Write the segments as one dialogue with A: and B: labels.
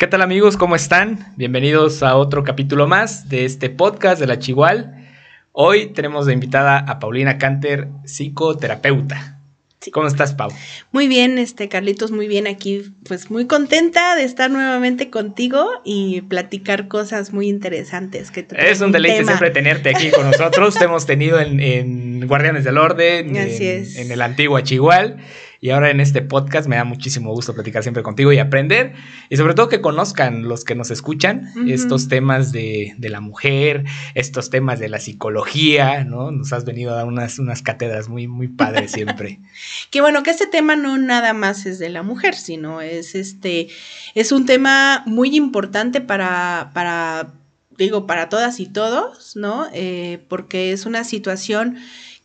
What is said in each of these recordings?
A: ¿Qué tal amigos? ¿Cómo están? Bienvenidos a otro capítulo más de este podcast de la Chihual. Hoy tenemos de invitada a Paulina Canter, psicoterapeuta. ¿Cómo estás, Pau?
B: Muy bien, este Carlitos, muy bien aquí, pues muy contenta de estar nuevamente contigo y platicar cosas muy interesantes. Que
A: es un deleite siempre tenerte aquí con nosotros. Te hemos tenido en, Guardianes del Orden, en, el antiguo Chihual y ahora en este podcast me da muchísimo gusto platicar siempre contigo y aprender. Y sobre todo que conozcan los que nos escuchan estos temas de, la mujer, estos temas de la psicología, ¿no? Nos has venido a dar unas, unas cátedras muy, muy padres siempre.
B: que bueno, que este tema no nada más es de la mujer, sino es este, es un tema muy importante para, para digo, para todas y todos, ¿no? Eh, porque es una situación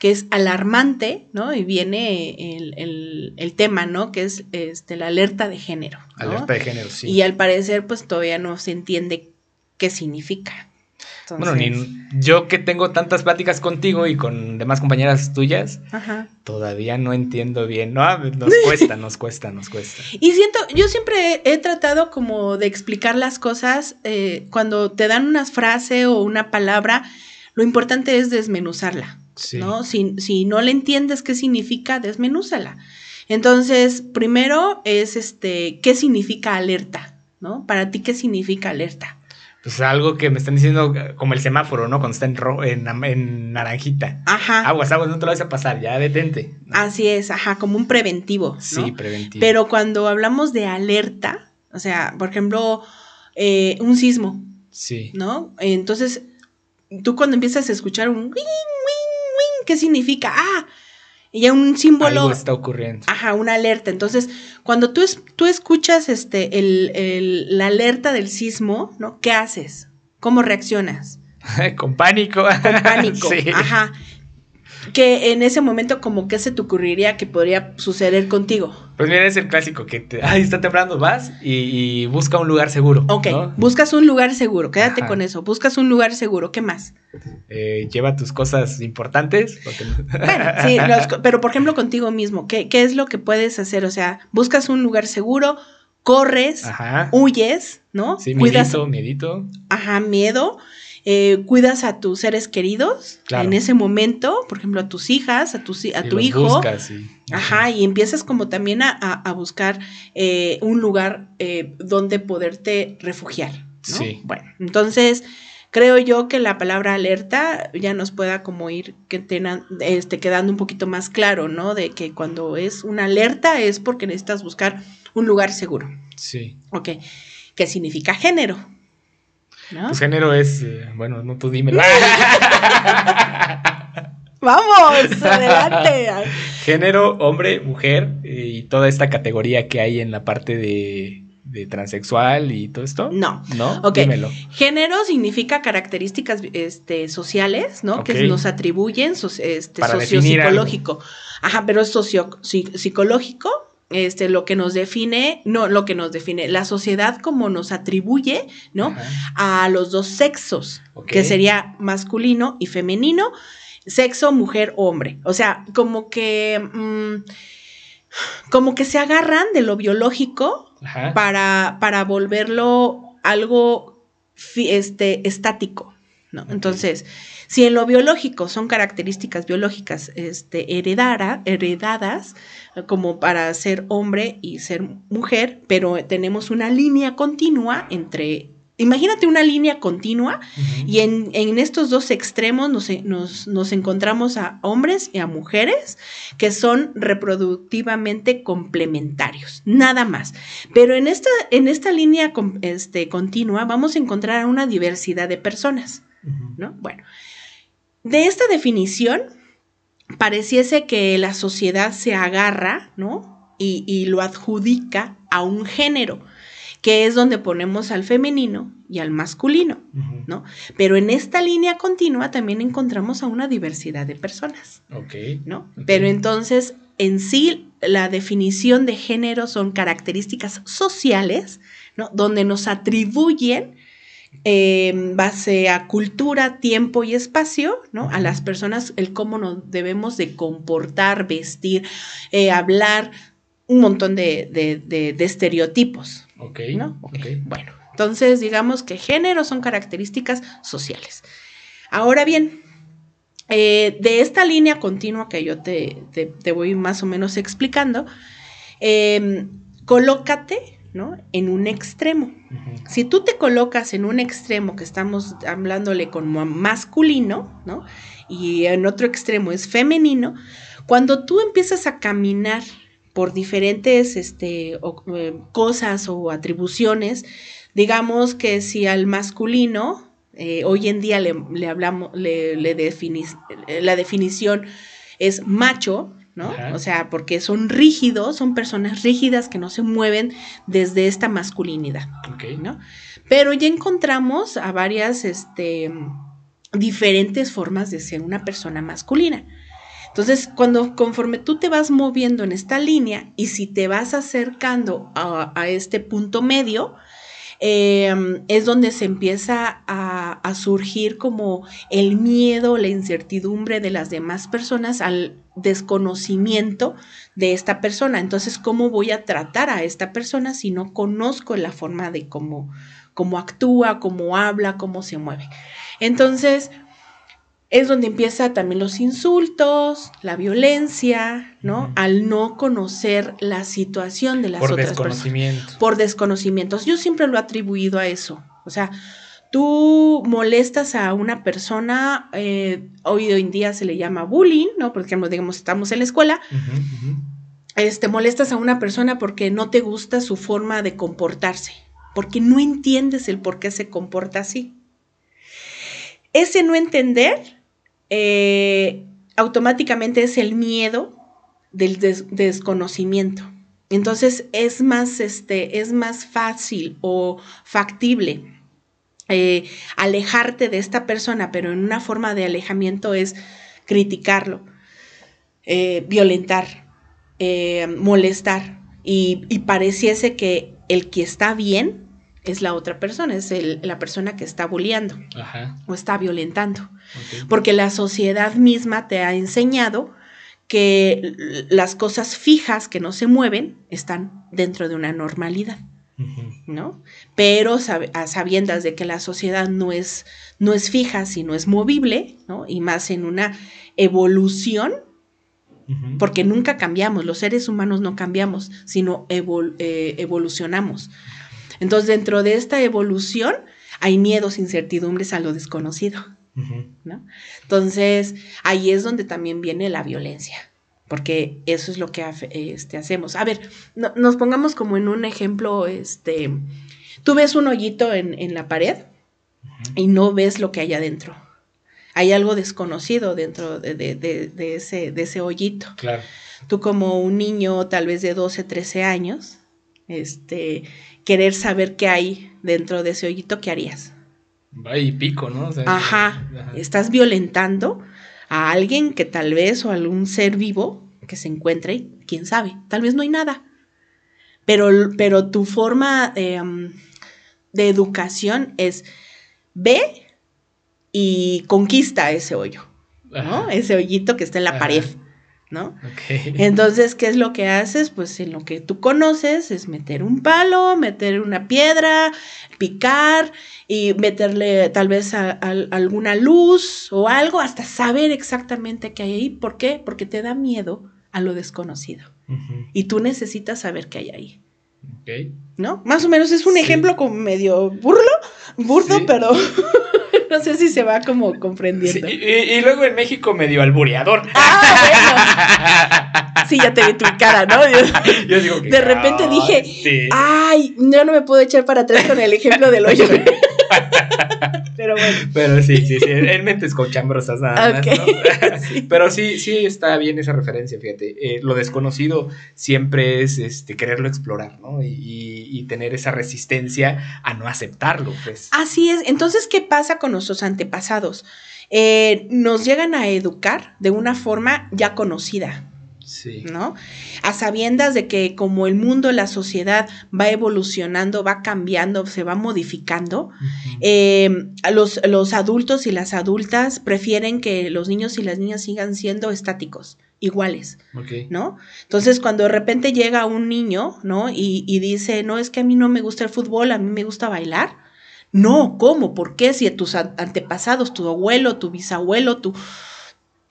B: que es alarmante, ¿no? Y viene el, tema, ¿no? Que es este, la alerta de género.
A: Alerta de género, sí.
B: Y al parecer, pues todavía no se entiende qué significa.
A: Bueno, ni, yo que tengo tantas pláticas contigo y con demás compañeras tuyas, todavía no entiendo bien. No, nos cuesta, nos cuesta, nos cuesta.
B: Y siento, yo siempre he, tratado como de explicar las cosas eh, cuando te dan una frase o una palabra, lo importante es desmenuzarla. ¿no? Si, si, no le entiendes qué significa, desmenúzala. Entonces, primero es este, ¿qué significa alerta? ¿No? Para ti, ¿qué significa alerta?
A: Pues algo que me están diciendo como el semáforo, ¿no? Cuando está en, ro en, en, naranjita. Ajá. Aguas, aguas, no te lo vas a pasar, ya detente.
B: Así es, ajá, como un preventivo.
A: Sí, preventivo.
B: Pero cuando hablamos de alerta, o sea, por ejemplo, eh, un sismo.
A: Sí.
B: ¿No? Entonces, tú cuando empiezas a escuchar un ¿qué significa? Ah, y ya un símbolo.
A: Algo está ocurriendo.
B: Ajá, una alerta. Entonces, cuando tú, tú escuchas este, el, la alerta del sismo, ¿no? ¿Qué haces? ¿Cómo reaccionas?
A: Con pánico.
B: Con pánico. sí. Ajá que en ese momento como que se te ocurriría que podría suceder contigo?
A: Pues mira, es el clásico que te, ay, está temblando, vas y, busca un lugar seguro.
B: Ok, buscas un lugar seguro, quédate con eso, buscas un lugar seguro, ¿qué más?
A: Eh, lleva tus cosas importantes.
B: Bueno, sí, pero por ejemplo contigo mismo, ¿qué, ¿qué es lo que puedes hacer? O sea, buscas un lugar seguro, corres, huyes, ¿no?
A: Sí, miedito, miedito.
B: Ajá, miedo. Eh, cuidas a tus seres queridos en ese momento, por ejemplo, a tus hijas, a tu, a tu hijo. Ajá, y empiezas como también a, buscar eh, un lugar eh, donde poderte refugiar. Sí. Bueno, entonces creo yo que la palabra alerta ya nos pueda como ir que tengan, este, quedando un poquito más claro, ¿no? De que cuando es una alerta es porque necesitas buscar un lugar seguro.
A: Sí.
B: Ok. ¿Qué significa género?
A: ¿No? Pues género es, eh, bueno, no tú dime.
B: Vamos, adelante.
A: género, hombre, mujer y toda esta categoría que hay en la parte de, transexual y todo esto?
B: No.
A: ¿No?
B: Ok. Dímelo. Género significa características este, sociales, ¿no? Que nos atribuyen este, sociopsicológico. Ajá, pero es socio psicológico este, lo que nos define, no, lo que nos define, la sociedad como nos atribuye, ¿no? A los dos sexos, que sería masculino y femenino, sexo, mujer, hombre. O sea, como que, mm, como que se agarran de lo biológico para, para volverlo algo este, estático, ¿no? Entonces, si en lo biológico son características biológicas este, heredadas, como para ser hombre y ser mujer, pero tenemos una línea continua entre Imagínate una línea continua y en, estos dos extremos nos, nos, encontramos a hombres y a mujeres que son reproductivamente complementarios, nada más. Pero en esta, en esta línea este, continua vamos a encontrar una diversidad de personas, ¿no? Bueno, de esta definición pareciese que la sociedad se agarra, ¿no? Y, lo adjudica a un género, que es donde ponemos al femenino y al masculino, ¿no? Pero en esta línea continua también encontramos a una diversidad de personas,
A: Ok.
B: ¿no? Pero entonces, en sí, la definición de género son características sociales, ¿no? Donde nos atribuyen en base a cultura, tiempo y espacio, ¿no? A las personas, el cómo nos debemos de comportar, vestir, eh, hablar, un montón de, estereotipos,
A: Ok.
B: ¿No? Bueno, entonces digamos que género son características sociales. Ahora bien, eh, de esta línea continua que yo te, voy más o menos explicando, em, colócate ¿no? en un extremo. Si tú te colocas en un extremo que estamos hablándole como masculino, ¿no? y en otro extremo es femenino, cuando tú empiezas a caminar por diferentes este, eh, cosas o atribuciones, digamos que si al masculino eh, hoy en día le, hablamos, le, la definición es macho, ¿no? O sea, porque son rígidos, son personas rígidas que no se mueven desde esta masculinidad, ¿no? Pero ya encontramos a varias, este, diferentes formas de ser una persona masculina. Entonces, cuando conforme tú te vas moviendo en esta línea y si te vas acercando a este punto medio, Em, es donde se empieza a, surgir como el miedo, la incertidumbre de las demás personas al desconocimiento de esta persona. Entonces, ¿cómo voy a tratar a esta persona si no conozco la forma de cómo, cómo actúa, cómo habla, cómo se mueve? Entonces, es donde empieza también los insultos, la violencia, ¿no? Al no conocer la situación de las
A: Por
B: otras
A: desconocimiento.
B: personas. Por desconocimientos. Yo siempre lo he atribuido a eso. O sea, tú molestas a una persona, eh, hoy en día se le llama bullying, ¿no? Porque digamos, estamos en la escuela. Este, molestas a una persona porque no te gusta su forma de comportarse, porque no entiendes el por qué se comporta así. Ese no entender eh, automáticamente es el miedo del desconocimiento. Entonces es más, este, es más fácil o factible eh, alejarte de esta persona, pero en una forma de alejamiento es criticarlo, eh, violentar, molestar y, y, pareciese que el que está bien es la otra persona, es la persona que está bulleando o está violentando. Porque la sociedad misma te ha enseñado que las cosas fijas que no se mueven están dentro de una normalidad. ¿No? Pero a sabiendas de que la sociedad no es, no es fija, sino es movible, ¿no? Y más en una evolución, porque nunca cambiamos, los seres humanos no cambiamos, sino eh, evolucionamos. Entonces, dentro de esta evolución hay miedos, incertidumbres a lo desconocido, ¿no? Entonces, ahí es donde también viene la violencia, porque eso es lo que este, hacemos. A ver, nos pongamos como en un ejemplo, este, tú ves un hoyito en, la pared y no ves lo que hay adentro. Hay algo desconocido dentro de, ese, de ese hoyito.
A: Claro.
B: Tú como un niño tal vez de 12, 13 años, este, querer saber qué hay dentro de ese hoyito, ¿qué harías?
A: Va y pico, ¿no?
B: ajá. Estás violentando a alguien que tal vez o algún ser vivo que se encuentre, quién sabe, tal vez no hay nada. Pero, pero tu forma de educación es ve y conquista ese hoyo, ¿no? Ese hoyito que está en la pared. ¿No? Entonces, ¿qué es lo que haces? Pues en lo que tú conoces es meter un palo, meter una piedra, picar y meterle tal vez alguna luz o algo hasta saber exactamente qué hay ahí. ¿Por qué? Porque te da miedo a lo desconocido. Y tú necesitas saber qué hay ahí. ¿No? Más o menos es un ejemplo como medio burlo, burdo, pero no sé si se va como comprendiendo.
A: y, luego en México medio albureador.
B: Ah, bueno. Sí, ya te vi tu cara, ¿no? Yo, digo que de repente dije, ay, yo no me puedo echar para atrás con el ejemplo del hoyo. Pero bueno.
A: Pero sí, sí, sí. En mentes cochambrosas nada más, ¿no? Pero sí, sí está bien esa referencia, fíjate. Eh, lo desconocido siempre es este, quererlo explorar, ¿no? Y, y, tener esa resistencia a no aceptarlo, pues.
B: Así es. Entonces, ¿qué pasa con nuestros antepasados? Eh, nos llegan a educar de una forma ya conocida. Sí. ¿No? A sabiendas de que como el mundo, la sociedad va evolucionando, va cambiando, se va modificando, eh, los, los adultos y las adultas prefieren que los niños y las niñas sigan siendo estáticos iguales, ¿no? Entonces, cuando de repente llega un niño, ¿no? Y, y, dice, no, es que a mí no me gusta el fútbol, a mí me gusta bailar. No, ¿cómo? ¿Por qué? Si tus antepasados, tu abuelo, tu bisabuelo, tu,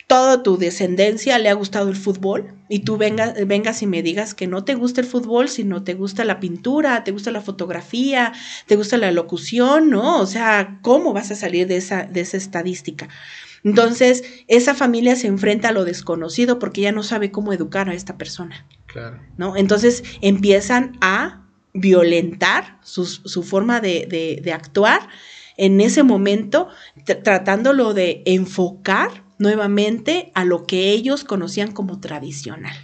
B: toda tu descendencia le ha gustado el fútbol y tú vengas, vengas y me digas que no te gusta el fútbol, sino te gusta la pintura, te gusta la fotografía, te gusta la locución, ¿no? O sea, ¿cómo vas a salir de esa, de esa estadística? Entonces, esa familia se enfrenta a lo desconocido porque ya no sabe cómo educar a esta persona. Claro. ¿No? Entonces empiezan a violentar su, forma de, actuar en ese momento, tratándolo de enfocar nuevamente a lo que ellos conocían como tradicional.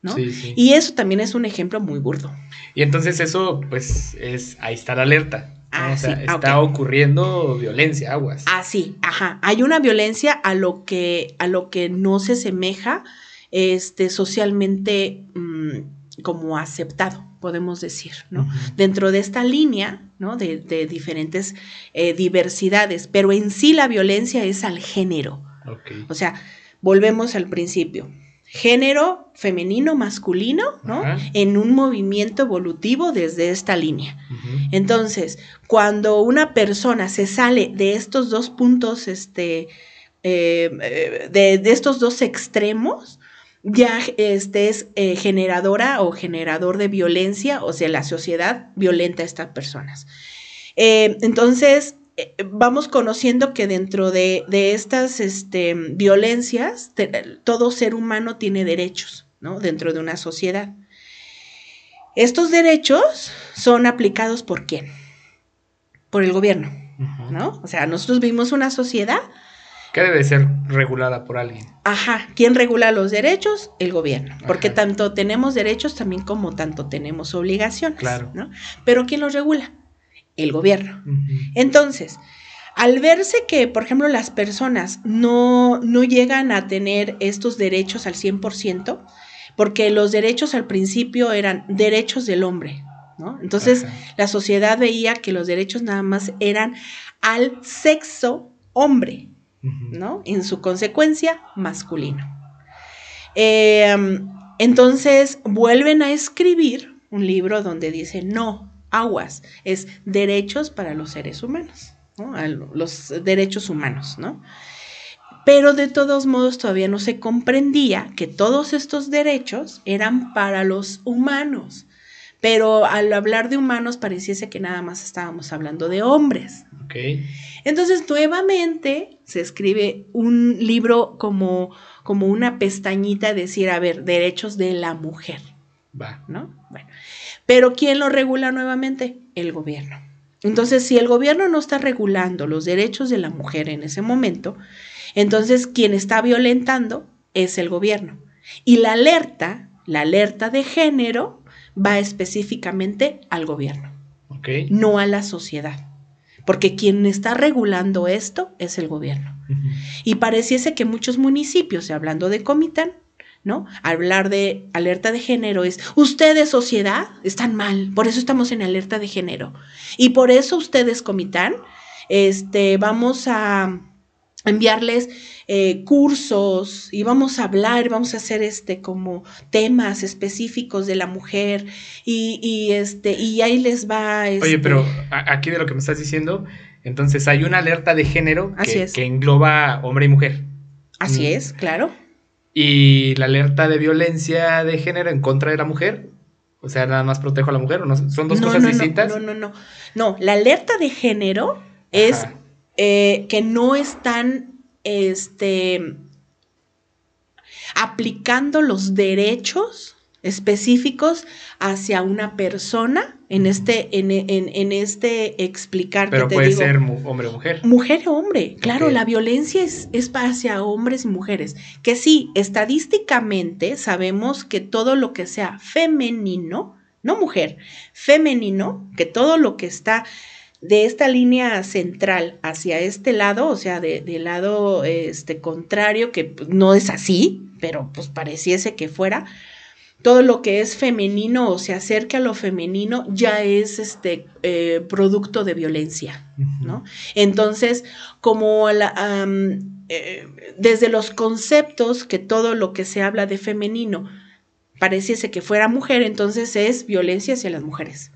B: ¿no? Sí, sí. Y eso también es un ejemplo muy burdo.
A: Y entonces eso, pues, es, ahí está la alerta. Ah, o sea, está ocurriendo violencia, aguas.
B: Ah, sí, ajá. Hay una violencia a lo que, a lo que no se semeja este, socialmente mm, como aceptado, podemos decir, ¿no? Dentro de esta línea, ¿no? De, diferentes eh, diversidades, pero en sí la violencia es al género. O sea, volvemos al principio género femenino, masculino, ¿no? En un movimiento evolutivo desde esta línea. Entonces, cuando una persona se sale de estos dos puntos, este, eh, eh, de, estos dos extremos, ya este, es eh, generadora o generador de violencia, o sea, la sociedad violenta a estas personas. entonces, vamos conociendo que dentro de, estas este, violencias, todo ser humano tiene derechos, ¿no? Dentro de una sociedad. Estos derechos son aplicados por quién? Por el gobierno, ¿no? O sea, nosotros vivimos una sociedad
A: que debe ser regulada por alguien.
B: Ajá, ¿quién regula los derechos? El gobierno, porque tanto tenemos derechos también como tanto tenemos obligaciones, claro. ¿no? Pero ¿quién los regula? El gobierno. Entonces, al verse que, por ejemplo, las personas no, no llegan a tener estos derechos al 100%, porque los derechos al principio eran derechos del hombre, ¿no? Entonces, la sociedad veía que los derechos nada más eran al sexo hombre, ¿no? En su consecuencia, masculino. Em, entonces, vuelven a escribir un libro donde dice, no, aguas, es derechos para los seres humanos, los derechos humanos, ¿no? Pero de todos modos todavía no se comprendía que todos estos derechos eran para los humanos. Pero al hablar de humanos pareciese que nada más estábamos hablando de hombres. Entonces nuevamente se escribe un libro como, como una pestañita, decir, a ver, derechos de la mujer. Va. ¿No? Bueno. Pero ¿quién lo regula nuevamente? El gobierno. Entonces, si el gobierno no está regulando los derechos de la mujer en ese momento, entonces quien está violentando es el gobierno. Y la alerta, la alerta de género, va específicamente al gobierno, no a la sociedad. Porque quien está regulando esto es el gobierno. Y pareciese que muchos municipios, hablando de Comitán, ¿no? Hablar de alerta de género es, ustedes sociedad están mal, por eso estamos en alerta de género. Y por eso ustedes, Comitán, este, vamos a enviarles eh, cursos y vamos a hablar, vamos a hacer este como temas específicos de la mujer y, este y ahí les va.
A: Oye, este pero aquí de lo que me estás diciendo, entonces hay una alerta de género que, que engloba hombre y mujer.
B: Así mm. es, claro
A: y la alerta de violencia de género en contra de la mujer. O sea, nada más protejo a la mujer, ¿o no? ¿Son dos cosas distintas?
B: No, no, no. No, la alerta de género es eh, que no están este, aplicando los derechos específicos hacia una persona en este, en, en, este explicar.
A: Pero puede ser hombre o mujer.
B: Mujer o hombre, claro, la violencia es, es hacia hombres y mujeres. Que sí, estadísticamente sabemos que todo lo que sea femenino, no mujer, femenino, que todo lo que está de esta línea central hacia este lado, o sea, del lado este, contrario, que no es así, pero pues pareciese que fuera, todo lo que es femenino o se acerca a lo femenino ya es este eh, producto de violencia, ¿no? Entonces, como la, eh, desde los conceptos que todo lo que se habla de femenino pareciese que fuera mujer, entonces es violencia hacia las mujeres.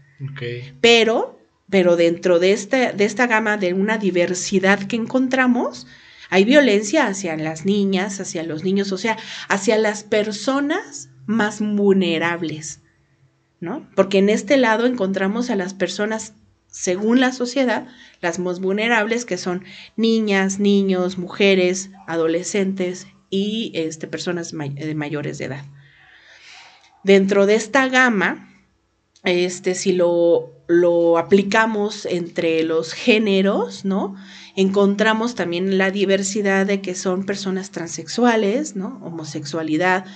B: Pero, pero dentro de esta, de esta gama de una diversidad que encontramos, hay violencia hacia las niñas, hacia los niños, o sea, hacia las personas más vulnerables, ¿no? Porque en este lado encontramos a las personas, según la sociedad, las más vulnerables, que son niñas, niños, mujeres, adolescentes y este, personas de mayores de edad. Dentro de esta gama, este, si lo, lo aplicamos entre los géneros, ¿no? Encontramos también la diversidad de que son personas transexuales, ¿no? Homosexualidad,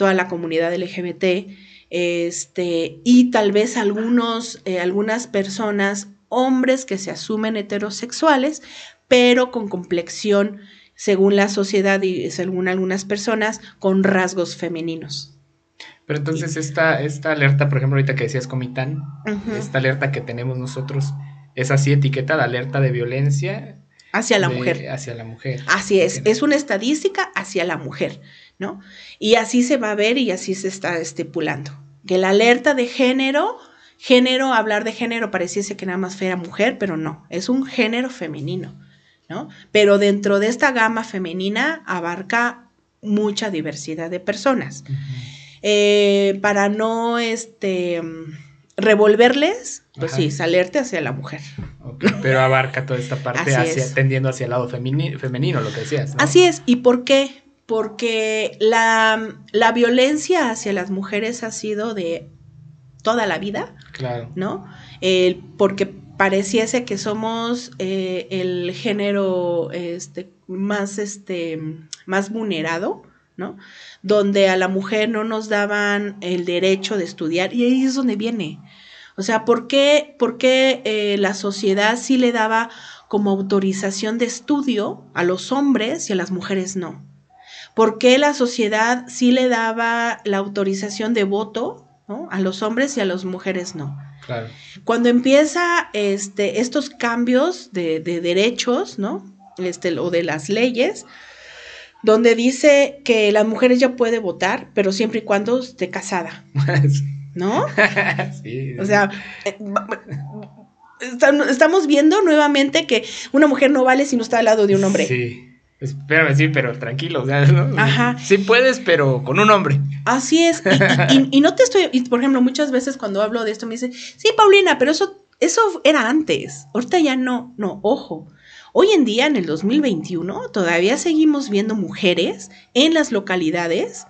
B: toda la comunidad LGBT, este, y tal vez algunos, eh, algunas personas, hombres que se asumen heterosexuales, pero con complexión, según la sociedad y según algunas personas, con rasgos femeninos.
A: Pero entonces esta, esta alerta, por ejemplo, ahorita que decías Comitán, esta alerta que tenemos nosotros, es así etiquetada, alerta de violencia.
B: Hacia la mujer.
A: Hacia la mujer.
B: Así es, es una estadística hacia la mujer. ¿No? Y así se va a ver y así se está estipulando. Que la alerta de género, género, hablar de género pareciese que nada más fuera mujer, pero no, es un género femenino, ¿no? Pero dentro de esta gama femenina abarca mucha diversidad de personas. Eh, para no este, revolverles, pues sí, salerte hacia la mujer.
A: pero abarca toda esta parte hacia, tendiendo hacia el lado femenino, lo que decías.
B: Así es. ¿Y por qué? Porque la, violencia hacia las mujeres ha sido de toda la vida. Claro. ¿No? porque pareciese que somos eh, el género este, más, este, más vulnerado, ¿no? Donde a la mujer no nos daban el derecho de estudiar, y ahí es donde viene. O sea, ¿por qué, por qué eh, la sociedad sí le daba como autorización de estudio a los hombres y a las mujeres no? ¿Por qué la sociedad sí le daba la autorización de voto a los hombres y a las mujeres no? Claro. Cuando empieza este, estos cambios de, derechos, ¿no? Este, o de las leyes, donde dice que las mujeres ya puede votar, pero siempre y cuando esté casada. ¿No? sí. O sea, eh, estamos viendo nuevamente que una mujer no vale si no está al lado de un hombre. Sí.
A: Espérame, sí, pero tranquilo, ¿no? Ajá. Sí puedes, pero con un hombre.
B: Así es. Y, no te estoy, y por ejemplo, muchas veces cuando hablo de esto me dicen, sí, Paulina, pero eso, eso era antes. Ahorita ya no, no, ojo. Hoy en día, en el 2021, todavía seguimos viendo mujeres en las localidades,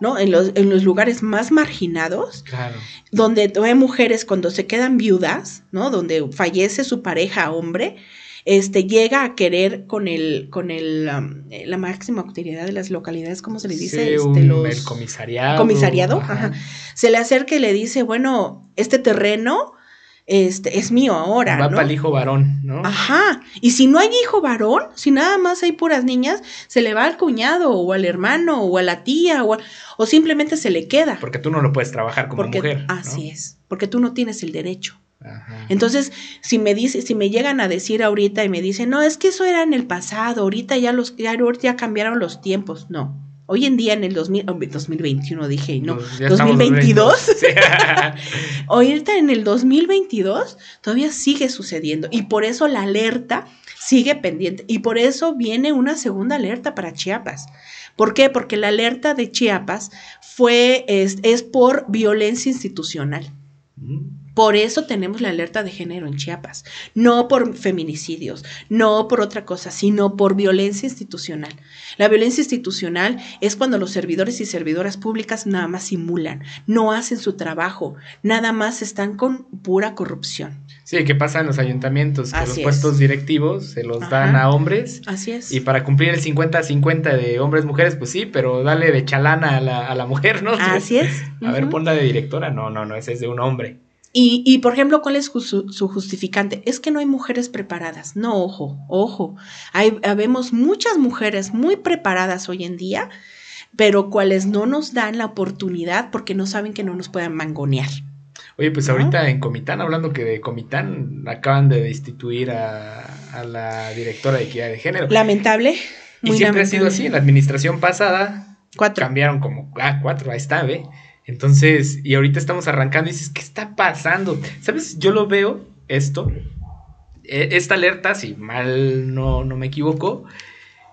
B: ¿no? En los, en los lugares más marginados, claro. donde hay mujeres cuando se quedan viudas, ¿no? Donde fallece su pareja hombre, este, llega a querer con el, con el, eh, la máxima autoridad de las localidades, ¿cómo se le dice? este,
A: el comisariado.
B: Comisariado, Se le acerca y le dice, bueno, este terreno este, es mío ahora.
A: Va para el hijo varón, ¿no?
B: Ajá. Y si no hay hijo varón, si nada más hay puras niñas, se le va al cuñado o al hermano o a la tía o, o simplemente se le queda.
A: Porque tú no lo puedes trabajar como mujer.
B: Así es, porque tú no tienes el derecho. Entonces, si me dice, si me llegan a decir ahorita y me dicen, no, es que eso era en el pasado, ahorita ya los, ya, ya cambiaron los tiempos, no. Hoy en día en el 2000, 2021 dije, no, 2022. ahorita en el 2022 todavía sigue sucediendo y por eso la alerta sigue pendiente y por eso viene una segunda alerta para Chiapas. ¿Por qué? Porque la alerta de Chiapas fue, es, es por violencia institucional. Mm. Por eso tenemos la alerta de género en Chiapas, no por feminicidios, no por otra cosa, sino por violencia institucional. La violencia institucional es cuando los servidores y servidoras públicas nada más simulan, no hacen su trabajo, nada más están con pura corrupción.
A: Sí, ¿qué pasa en los ayuntamientos? Que los puestos directivos se los dan a hombres.
B: Así es.
A: Y para cumplir el 50-50 de hombres-mujeres, pues sí, pero dale de chalana a la, a la mujer, ¿no?
B: Así es.
A: A ver, ponla de directora. No, no, no, ese es de un hombre.
B: Y, por ejemplo, ¿cuál es su, justificante? Es que no hay mujeres preparadas. No, ojo, ojo. Hay, habemos muchas mujeres muy preparadas hoy en día, pero cuales no nos dan la oportunidad porque no saben que no nos puedan mangonear.
A: Oye, pues ahorita en Comitán, hablando que de Comitán, acaban de destituir a, la directora de equidad de género.
B: Lamentable.
A: y siempre ha sido así, en la administración pasada cuatro. cambiaron como, ah, cuatro, ahí está, ¿ve? Entonces, y ahorita estamos arrancando y dices, ¿qué está pasando? ¿Sabes? Yo lo veo, esto, e, esta alerta, si mal no, no me equivoco,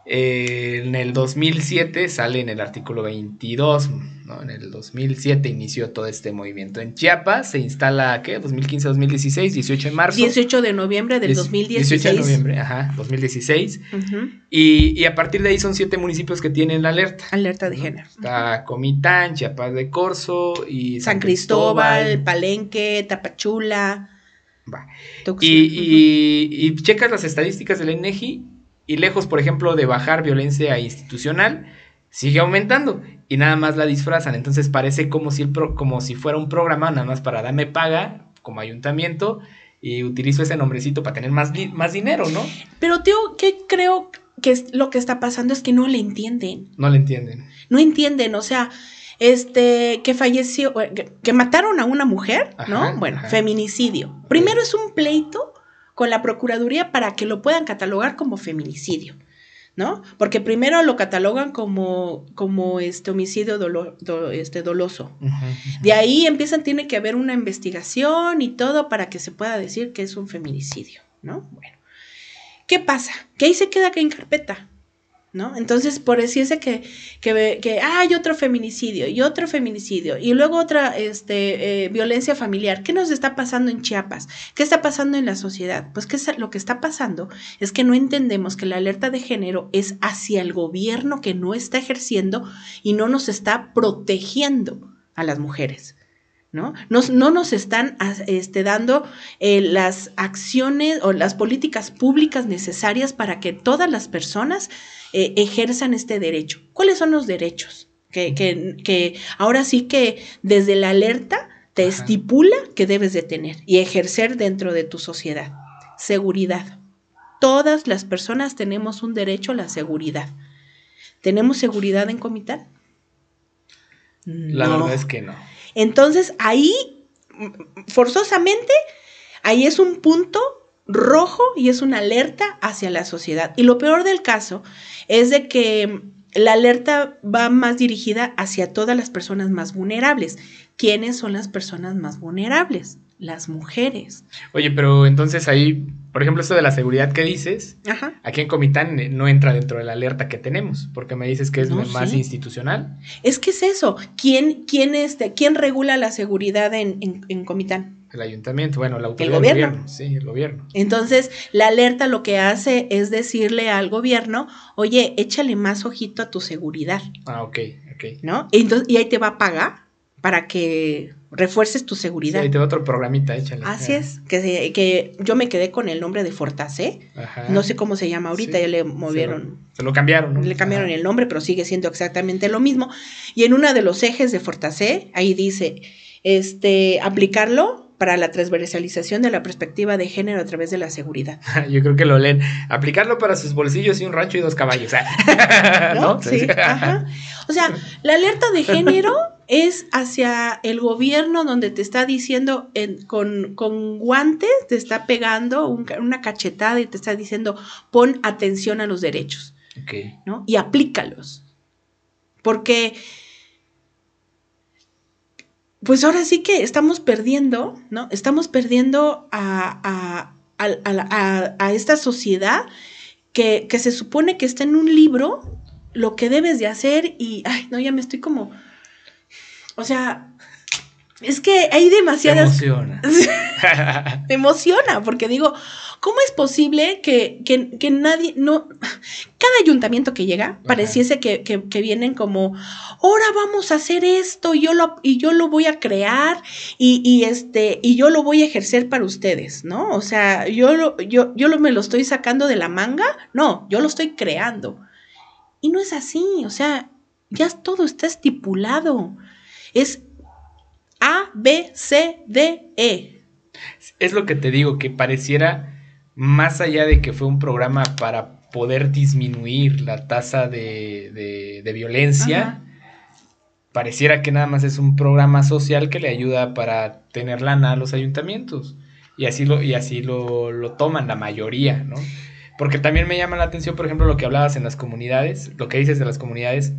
A: eh, en el 2007 sale en el artículo 22, ¿no? En el 2007 inició todo este movimiento. En Chiapas se instala, ¿qué? 2015-2016, 18 de marzo.
B: 18 de noviembre del 2016. 18
A: de noviembre, ajá, 2016. y, y, a partir de ahí son siete municipios que tienen la alerta.
B: Alerta de género.
A: Está Comitán, Chiapas de Corzo y
B: San, Cristóbal, Palenque, Tapachula.
A: Va. Y, y, y, checas las estadísticas del INEGI y lejos, por ejemplo, de bajar violencia institucional, sigue aumentando y nada más la disfrazan. Entonces parece como si, el como si fuera un programa nada más para darme paga como ayuntamiento y utilizo ese nombrecito para tener más, más dinero, ¿no?
B: Pero, tío, ¿qué creo que es lo que está pasando? Es que no le entienden.
A: No le entienden.
B: No entienden, o sea, este, que falleció, eh, que, mataron a una mujer, ¿no? Bueno, feminicidio. Primero es un pleito con la Procuraduría para que lo puedan catalogar como feminicidio. ¿No? Porque primero lo catalogan como, como este homicidio este, doloso. De ahí empiezan, tiene que haber una investigación y todo para que se pueda decir que es un feminicidio, ¿no? Bueno. ¿Qué pasa? Que ahí se queda en carpeta. ¿No? Entonces, por decirse que, que, que hay otro feminicidio y otro feminicidio y luego otra este, eh, violencia familiar, ¿qué nos está pasando en Chiapas? ¿Qué está pasando en la sociedad? Pues que lo que está pasando es que no entendemos que la alerta de género es hacia el gobierno que no está ejerciendo y no nos está protegiendo a las mujeres. ¿No? Nos, no nos están este, dando eh, las acciones o las políticas públicas necesarias para que todas las personas eh, ejerzan este derecho. ¿Cuáles son los derechos? Que, que, ahora sí que desde la alerta te estipula que debes de tener y ejercer dentro de tu sociedad. Seguridad. Todas las personas tenemos un derecho a la seguridad. ¿Tenemos seguridad en Comitán?
A: La verdad es que no.
B: Entonces ahí, forzosamente, ahí es un punto rojo y es una alerta hacia la sociedad. Y lo peor del caso es de que la alerta va más dirigida hacia todas las personas más vulnerables. ¿Quiénes son las personas más vulnerables? Las mujeres.
A: Oye, pero entonces ahí, por ejemplo, esto de la seguridad que dices, aquí en Comitán eh, no entra dentro de la alerta que tenemos, porque me dices que es más institucional.
B: Es que es eso. ¿Quién, quién, este, quién regula la seguridad en, en Comitán?
A: El ayuntamiento, bueno, la autoridad el gobierno. Sí, el gobierno.
B: Entonces, la alerta lo que hace es decirle al gobierno, oye, échale más ojito a tu seguridad.
A: Ah, ok, ok.
B: ¿No? Entonces, y ahí te va a pagar para que refuerces tu seguridad.
A: Sí, ahí te va otro programita, échale.
B: Así es, que, que yo me quedé con el nombre de Fortacé. Ajá. No sé cómo se llama ahorita, ya le movieron.
A: Se lo, cambiaron, ¿no?
B: Le cambiaron el nombre, pero sigue siendo exactamente lo mismo. Y en uno de los ejes de Fortacé, ahí dice, este, aplicarlo para la transversalización de la perspectiva de género a través de la seguridad.
A: Yo creo que lo leen. Aplicarlo para sus bolsillos y un rancho y dos caballos.
B: ¿No? Sí, ajá. O sea, la alerta de género es hacia el gobierno donde te está diciendo con, guantes, te está pegando una cachetada y te está diciendo pon atención a los derechos. ¿no? Y aplícalos. Porque pues ahora sí que estamos perdiendo, ¿no? Estamos perdiendo a, esta sociedad que, se supone que está en un libro lo que debes de hacer y, ay, no, ya me estoy como, o sea, es que hay demasiadas...
A: Me emociona.
B: me emociona porque digo, ¿Cómo es posible que, nadie, no, cada ayuntamiento que llega pareciese que, vienen como, ahora vamos a hacer esto y yo lo, y yo lo voy a crear y, este, y yo lo voy a ejercer para ustedes, ¿no? O sea, yo, lo, yo, yo me lo estoy sacando de la manga, no, yo lo estoy creando. Y no es así, o sea, ya todo está estipulado. Es A, B, C, D, E.
A: Es lo que te digo, que pareciera más allá de que fue un programa para poder disminuir la tasa de, violencia, pareciera que nada más es un programa social que le ayuda para tener lana a los ayuntamientos. Y así lo, y así lo, lo toman la mayoría, ¿no? Porque también me llama la atención, por ejemplo, lo que hablabas en las comunidades, lo que dices de las comunidades,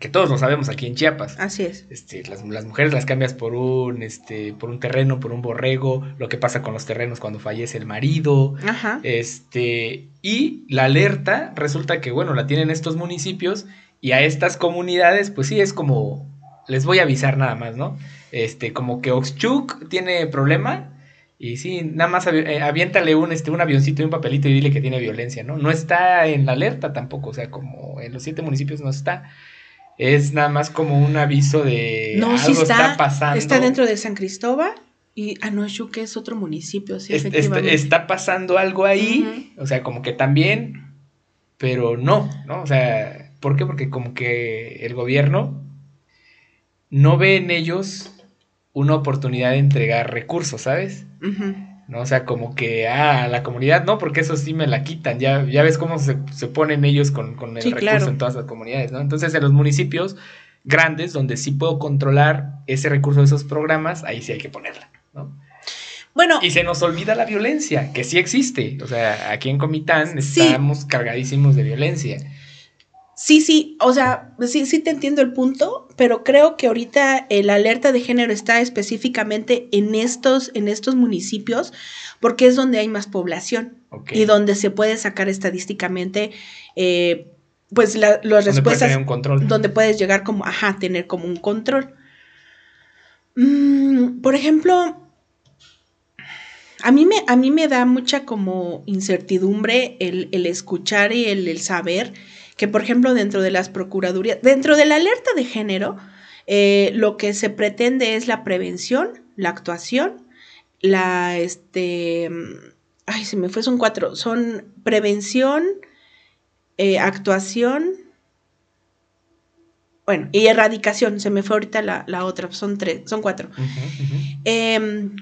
A: que todos lo sabemos aquí en Chiapas.
B: Así es.
A: Este, las, mujeres las cambias por un, este, por un terreno, por un borrego, lo que pasa con los terrenos cuando fallece el marido. Ajá. Este, y la alerta resulta que, bueno, la tienen estos municipios y a estas comunidades, pues sí, es como, les voy a avisar nada más, ¿no? Este, como que Oxchuk tiene problema y sí, nada más eh, aviéntale un, este, un avioncito y un papelito y dile que tiene violencia, ¿no? No está en la alerta tampoco, o sea, como en los siete municipios no está es nada más como un aviso de
B: no, algo está, pasando. Está dentro de San Cristóbal y ah no, que es otro municipio, sí,
A: efectivamente. Está, pasando algo ahí, o sea, como que también, pero no, ¿no? O sea, ¿por qué? Porque como que el gobierno no ve en ellos una oportunidad de entregar recursos, ¿sabes? ¿No? O sea, como que, ah, la comunidad no, porque eso sí me la quitan, ya, ya ves cómo se, ponen ellos con, el recurso en todas las comunidades, ¿no? Entonces, en los municipios grandes, donde sí puedo controlar ese recurso de esos programas, ahí sí hay que ponerla, ¿no? Bueno. Y se nos olvida la violencia, que sí existe. O sea, aquí en Comitán estamos cargadísimos de violencia.
B: Sí, sí, o sea, sí, sí te entiendo el punto, pero creo que ahorita el alerta de género está específicamente en estos, en estos municipios, porque es donde hay más población y donde se puede sacar estadísticamente, eh, pues las respuestas, un control. donde puedes llegar como, ajá, tener como un control. Mm, por ejemplo, a mí, me, a mí me da mucha como incertidumbre el, escuchar y el, el saber que por ejemplo dentro de las procuradurías, dentro de la alerta de género, eh, lo que se pretende es la prevención, la actuación, la, este, ay, se me fue, son cuatro, son prevención, eh, actuación, bueno, y erradicación, se me fue ahorita la, otra, son tres, son cuatro. Em,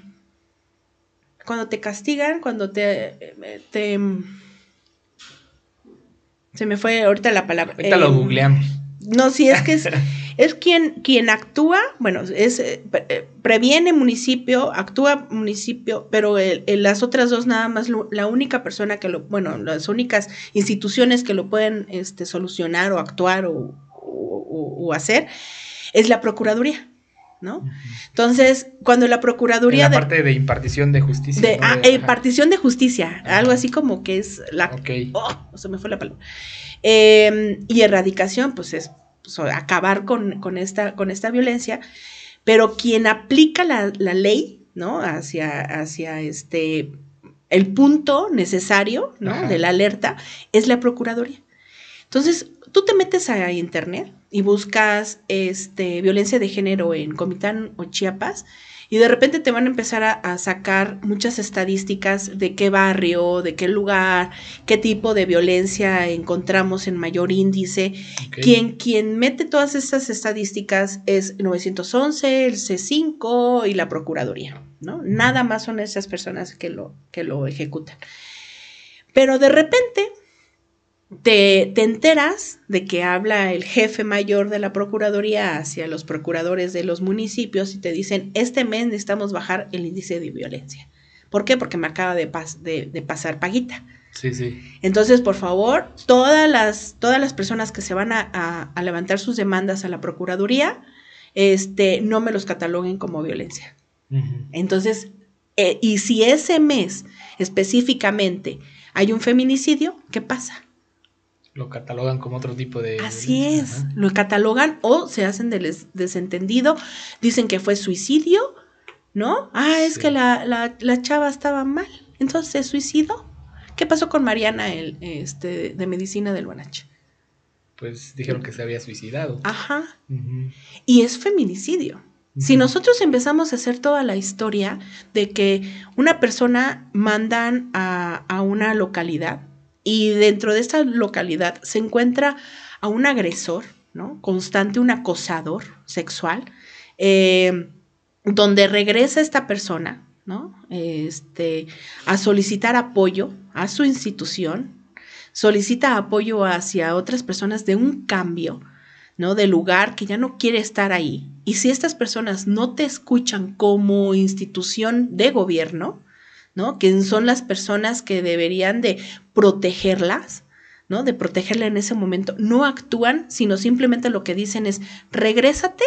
B: cuando te castigan, cuando te, te se me fue ahorita la palabra.
A: Ahorita lo em, googleamos.
B: No, sí, es que es, es quien, quien actúa, bueno, es eh, eh, previene municipio, actúa municipio, pero las otras dos nada más, la única persona que lo, bueno, las únicas instituciones que lo pueden este, solucionar o actuar o, o hacer es la Procuraduría. ¿No? Entonces, cuando la Procuraduría...
A: En la parte de, impartición de justicia.
B: De, ah, impartición de justicia, algo así como que es la... Ok. Oh, se me fue la palabra. Em, y erradicación, pues es pues, acabar con, esta, con esta violencia, pero quien aplica la, ley, ¿no? Hacia, hacia este, el punto necesario, ¿no? De la alerta, es la Procuraduría. Entonces, tú te metes a internet y buscas este, violencia de género en Comitán o Chiapas y de repente te van a empezar a, sacar muchas estadísticas de qué barrio, de qué lugar, qué tipo de violencia encontramos en mayor índice. Quien, quien mete todas estas estadísticas es 911, el C5 y la Procuraduría, ¿no? Nada más son esas personas que lo, que lo ejecutan. Pero de repente te, te, enteras de que habla el jefe mayor de la Procuraduría hacia los procuradores de los municipios y te dicen, este mes necesitamos bajar el índice de violencia. ¿Por qué? Porque me acaba de, de, pasar paguita.
A: Sí, sí.
B: Entonces, por favor, todas las, todas las personas que se van a, levantar sus demandas a la Procuraduría, este, no me los cataloguen como violencia. Entonces, eh, y si ese mes específicamente hay un feminicidio, ¿qué pasa?
A: Lo catalogan como otro tipo de...
B: Así es, lo catalogan o se hacen del desentendido, dicen que fue suicidio, ¿no? Ah, es que la, la, chava estaba mal, entonces se suicidó. ¿Qué pasó con Mariana el, este, de medicina del Buenache?
A: Pues dijeron que se había suicidado.
B: Ajá. Y es feminicidio. Si nosotros empezamos a hacer toda la historia de que una persona mandan a, a una localidad, y dentro de esta localidad se encuentra a un agresor, ¿no? Constante, un acosador sexual, eh, donde regresa esta persona, ¿no? Este, a solicitar apoyo a su institución, solicita apoyo hacia otras personas de un cambio, ¿no? Del lugar que ya no quiere estar ahí. Y si estas personas no te escuchan como institución de gobierno, ¿no? Que son las personas que deberían de protegerlas, ¿no? De protegerla en ese momento, no actúan, sino simplemente lo que dicen es, regrésate,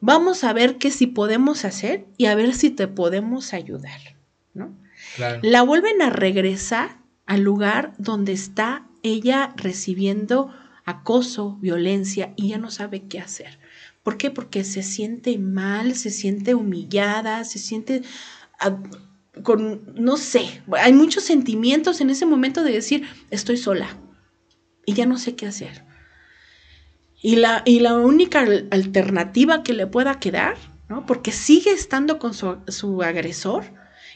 B: vamos a ver qué sí podemos hacer y a ver si te podemos ayudar, ¿no? La vuelven a regresar al lugar donde está ella recibiendo acoso, violencia y ya no sabe qué hacer. ¿Por qué? Porque se siente mal, se siente humillada, se siente ah, con, no sé, hay muchos sentimientos en ese momento de decir, estoy sola y ya no sé qué hacer. Y la, y la única alternativa que le pueda quedar, ¿no? Porque sigue estando con su, su agresor,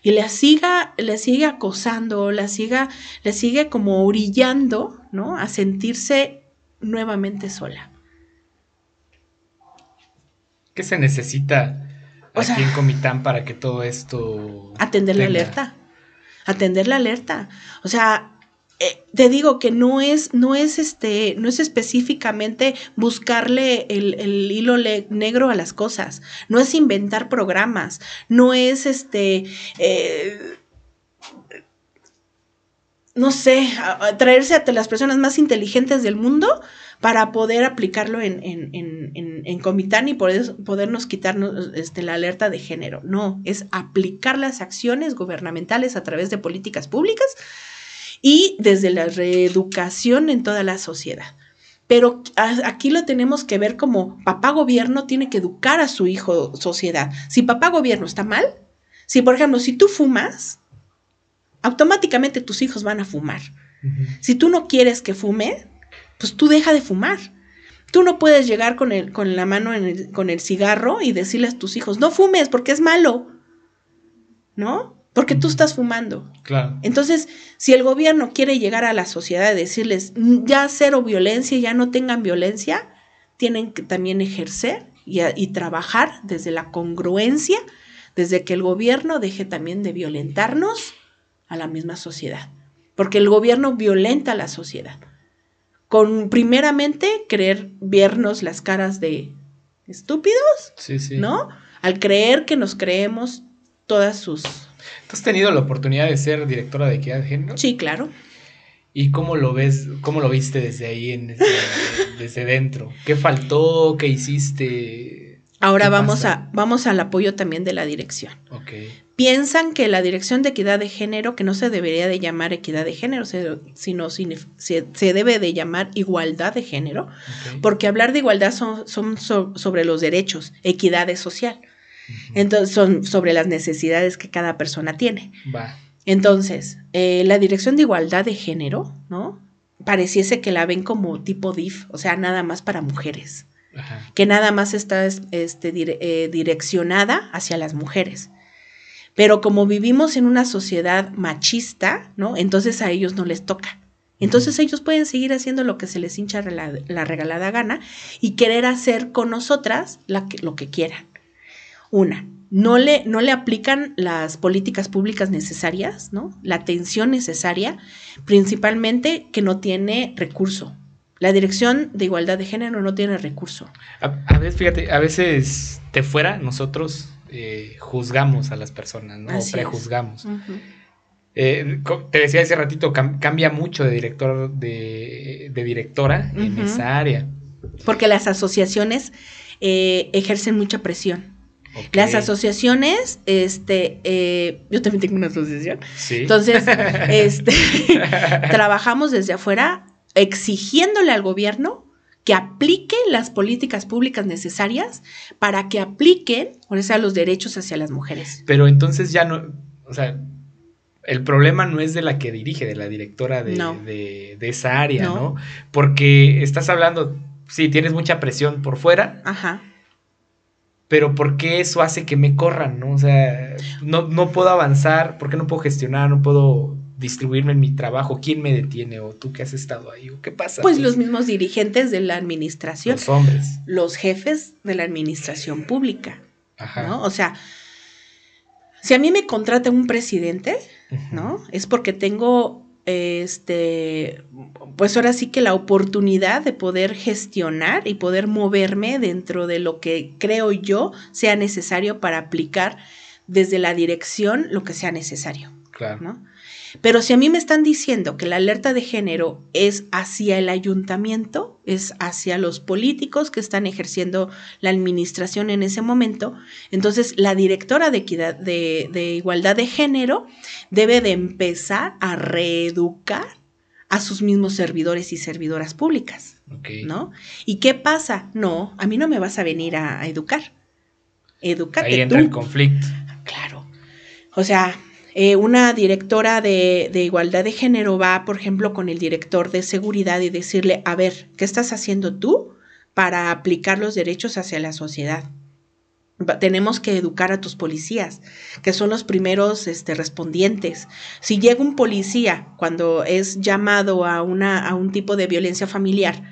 B: y le siga, le sigue acosando, la siga, le sigue como orillando, ¿no? A sentirse nuevamente sola.
A: ¿Qué se necesita aquí en Comitán para que todo esto...
B: Atender la alerta. Atender la alerta. O sea, eh, te digo que no es, no es este, no es específicamente buscarle el, hilo negro a las cosas, no es inventar programas, no es este, eh, no sé, traerse a las personas más inteligentes del mundo para poder aplicarlo en, en, Comitán y poder, podernos quitarnos este, la alerta de género. No, es aplicar las acciones gubernamentales a través de políticas públicas y desde la reeducación en toda la sociedad. Pero aquí lo tenemos que ver como papá gobierno tiene que educar a su hijo sociedad. Si papá gobierno está mal, si por ejemplo, si tú fumas, automáticamente tus hijos van a fumar. Si tú no quieres que fume, pues tú deja de fumar. Tú no puedes llegar con, el, con la mano con el cigarro y decirle a tus hijos, no fumes porque es malo. ¿No? porque tú estás fumando.
A: Claro.
B: Entonces, si el gobierno quiere llegar a la sociedad y decirles ya cero violencia, ya no tengan violencia, tienen que también ejercer y, y, trabajar desde la congruencia, desde que el gobierno deje también de violentarnos a la misma sociedad. Porque el gobierno violenta a la sociedad. Con primeramente querer vernos las caras de estúpidos,
A: sí, sí.
B: ¿no? Al creer que nos creemos todas sus
A: has tenido la oportunidad de ser directora de equidad de género?
B: Sí, claro.
A: ¿Y cómo lo ves, cómo lo viste desde ahí, desde, dentro? ¿Qué faltó? ¿Qué hiciste?
B: Ahora vamos, a, vamos al apoyo también de la dirección.
A: Okay.
B: Piensan que la dirección de equidad de género, que no se debería de llamar equidad de género, sino se, debe de llamar igualdad de género, porque hablar de igualdad son, son sobre los derechos, equidad es social. Entonces, son sobre las necesidades que cada persona tiene. Entonces, eh, la Dirección de Igualdad de Género, ¿no? Pareciese que la ven como tipo DIF, o sea, nada más para mujeres. Que nada más está este, eh, direccionada hacia las mujeres. Pero como vivimos en una sociedad machista, ¿no? Entonces a ellos no les toca. Entonces ellos pueden seguir haciendo lo que se les hincha la, regalada gana y querer hacer con nosotras lo que quieran. Una, no le, no le aplican las políticas públicas necesarias, ¿no? La atención necesaria, principalmente que no tiene recurso. La Dirección de Igualdad de Género no tiene recurso.
A: A, veces, fíjate, a veces de fuera nosotros eh, juzgamos a las personas, ¿no? prejuzgamos. Eh, te decía hace ratito, cambia mucho de director, de, directora en esa área.
B: Porque las asociaciones eh, ejercen mucha presión. Las asociaciones, este, eh, yo también tengo una asociación. Entonces, este, trabajamos desde afuera exigiéndole al gobierno que aplique las políticas públicas necesarias para que apliquen, o sea, los derechos hacia las mujeres.
A: Pero entonces ya no, o sea, el problema no es de la que dirige, de la directora de, de, esa área, ¿no? ¿no? Porque estás hablando, sí, tienes mucha presión por fuera.
B: Ajá
A: pero ¿por qué eso hace que me corran? ¿no? O sea, no, no puedo avanzar, ¿por qué no puedo gestionar? No puedo distribuirme en mi trabajo, ¿quién me detiene? ¿O tú que has estado ahí? ¿O qué pasa?
B: Pues, los mismos dirigentes de la administración.
A: Los hombres.
B: Los jefes de la administración pública. Ajá. ¿no? O sea, si a mí me contrata un presidente, ¿no? Es porque tengo este, pues ahora sí que la oportunidad de poder gestionar y poder moverme dentro de lo que creo yo sea necesario para aplicar desde la dirección lo que sea necesario. Claro. ¿no? Pero si a mí me están diciendo que la alerta de género es hacia el ayuntamiento, es hacia los políticos que están ejerciendo la administración en ese momento, entonces la directora de, equidad, de, igualdad de género debe de empezar a reeducar a sus mismos servidores y servidoras públicas. ¿No? ¿Y qué pasa? No, a mí no me vas a venir a, educar. Educate Ahí entra el
A: conflicto.
B: Claro. O sea, eh, una directora de, igualdad de género va, por ejemplo, con el director de seguridad y decirle, a ver, ¿qué estás haciendo tú para aplicar los derechos hacia la sociedad? Tenemos que educar a tus policías, que son los primeros este, respondientes. Si llega un policía cuando es llamado a, a un tipo de violencia familiar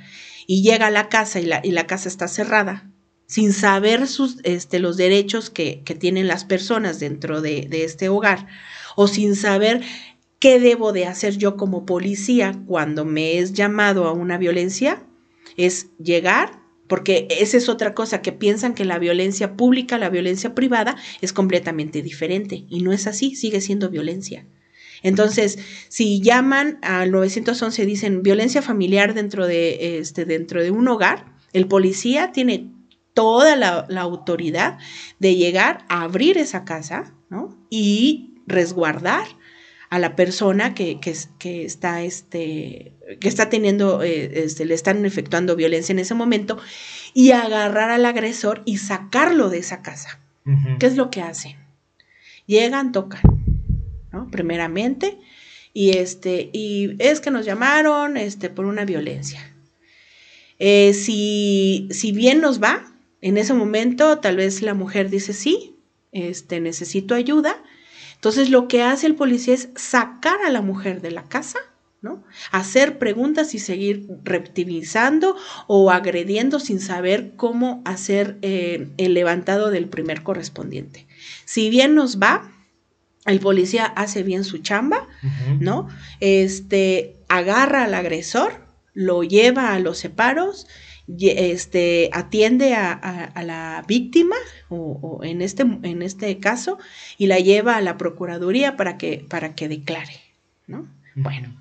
B: y llega a la casa y la, y la casa está cerrada, sin saber sus, este, los derechos que, tienen las personas dentro de, este hogar o sin saber qué debo de hacer yo como policía cuando me es llamado a una violencia, es llegar, porque esa es otra cosa, que piensan que la violencia pública, la violencia privada es completamente diferente y no es así, sigue siendo violencia. Entonces, si llaman al 911 y dicen violencia familiar dentro de, este, dentro de un hogar, el policía tiene toda la, autoridad de llegar a abrir esa casa, ¿no? Y resguardar a la persona que, que, está, este, que está teniendo, eh, este, le están efectuando violencia en ese momento, y agarrar al agresor y sacarlo de esa casa. ¿Qué es lo que hacen? Llegan, tocan, ¿no? Primeramente, y este, y es que nos llamaron este, por una violencia. Eh, si, si bien nos va, en ese momento tal vez la mujer dice, sí, este, necesito ayuda. Entonces lo que hace el policía es sacar a la mujer de la casa, ¿no? Hacer preguntas y seguir reptilizando o agrediendo sin saber cómo hacer eh, el levantado del primer correspondiente. Si bien nos va, el policía hace bien su chamba, ¿no? Este, agarra al agresor, lo lleva a los separos este, atiende a, la víctima, o, en, este, en este caso, y la lleva a la Procuraduría para que, para que declare, ¿no? Bueno,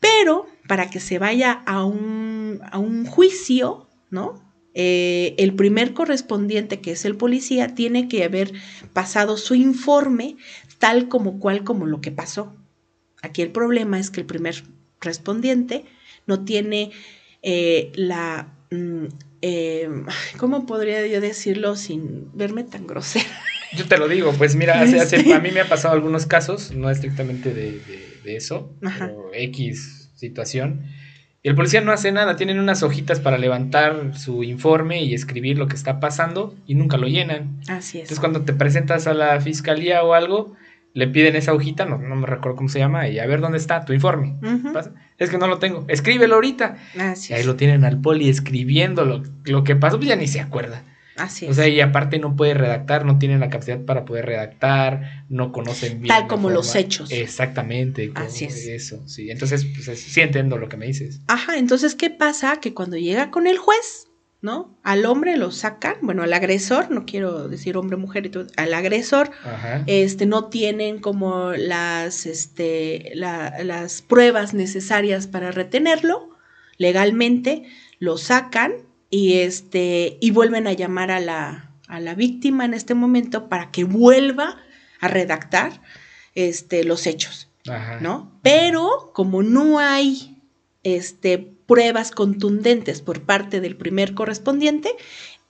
B: pero para que se vaya a un, a un juicio, ¿no? Eh, el primer correspondiente, que es el policía, tiene que haber pasado su informe tal como cual como lo que pasó. Aquí el problema es que el primer respondiente no tiene eh, la Mm, em, ¿cómo podría yo decirlo sin verme tan grosera?
A: Yo te lo digo, pues mira, a mí me ha pasado algunos casos, no estrictamente de, eso, pero X situación. Y el policía no hace nada, tienen unas hojitas para levantar su informe y escribir lo que está pasando y nunca lo llenan.
B: Así es.
A: Entonces cuando te presentas a la fiscalía o algo, le piden esa hojita, no, no me recuerdo cómo se llama, y a ver dónde está tu informe. Es que no lo tengo. Escríbelo ahorita. y ahí lo tienen al poli escribiendo lo, lo, que pasó, pues ya ni se acuerda.
B: Así es.
A: O sea, y aparte no puede redactar, no tienen la capacidad para poder redactar, no conocen bien.
B: Tal como los hechos.
A: Exactamente. Así es. Eso, sí. Entonces, pues sí entiendo lo que me dices.
B: Ajá, entonces, ¿qué pasa? Que cuando llega con el juez, ¿no? Al hombre lo sacan, bueno, al agresor, no quiero decir hombre, mujer y todo, al agresor, este, no tienen como las, este, las pruebas necesarias para retenerlo legalmente, lo sacan y, este, y vuelven a llamar a la, a la víctima en este momento para que vuelva a redactar este, los hechos, ¿no? Pero como no hay este, pruebas contundentes por parte del primer correspondiente,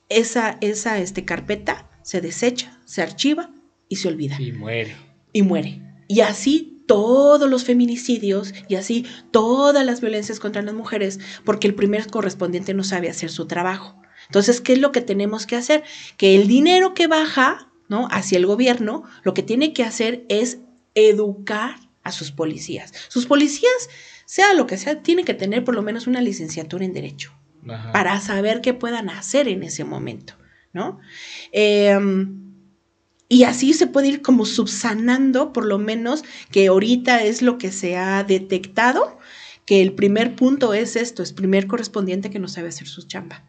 B: esa, esa este, carpeta se desecha, se archiva y se olvida.
A: Y muere.
B: Y muere. Y así todos los feminicidios y así todas las violencias contra las mujeres, porque el primer correspondiente no sabe hacer su trabajo. Entonces, ¿qué es lo que tenemos que hacer? Que el dinero que baja, ¿no? Hacia el gobierno, lo que tiene que hacer es educar a sus policías. Sus policías sea lo que sea, tiene que tener por lo menos una licenciatura en Derecho para saber qué puedan hacer en ese momento, ¿no? Em, Y así se puede ir como subsanando, por lo menos, que ahorita es lo que se ha detectado, que el primer punto es esto, es primer correspondiente que no sabe hacer su chamba.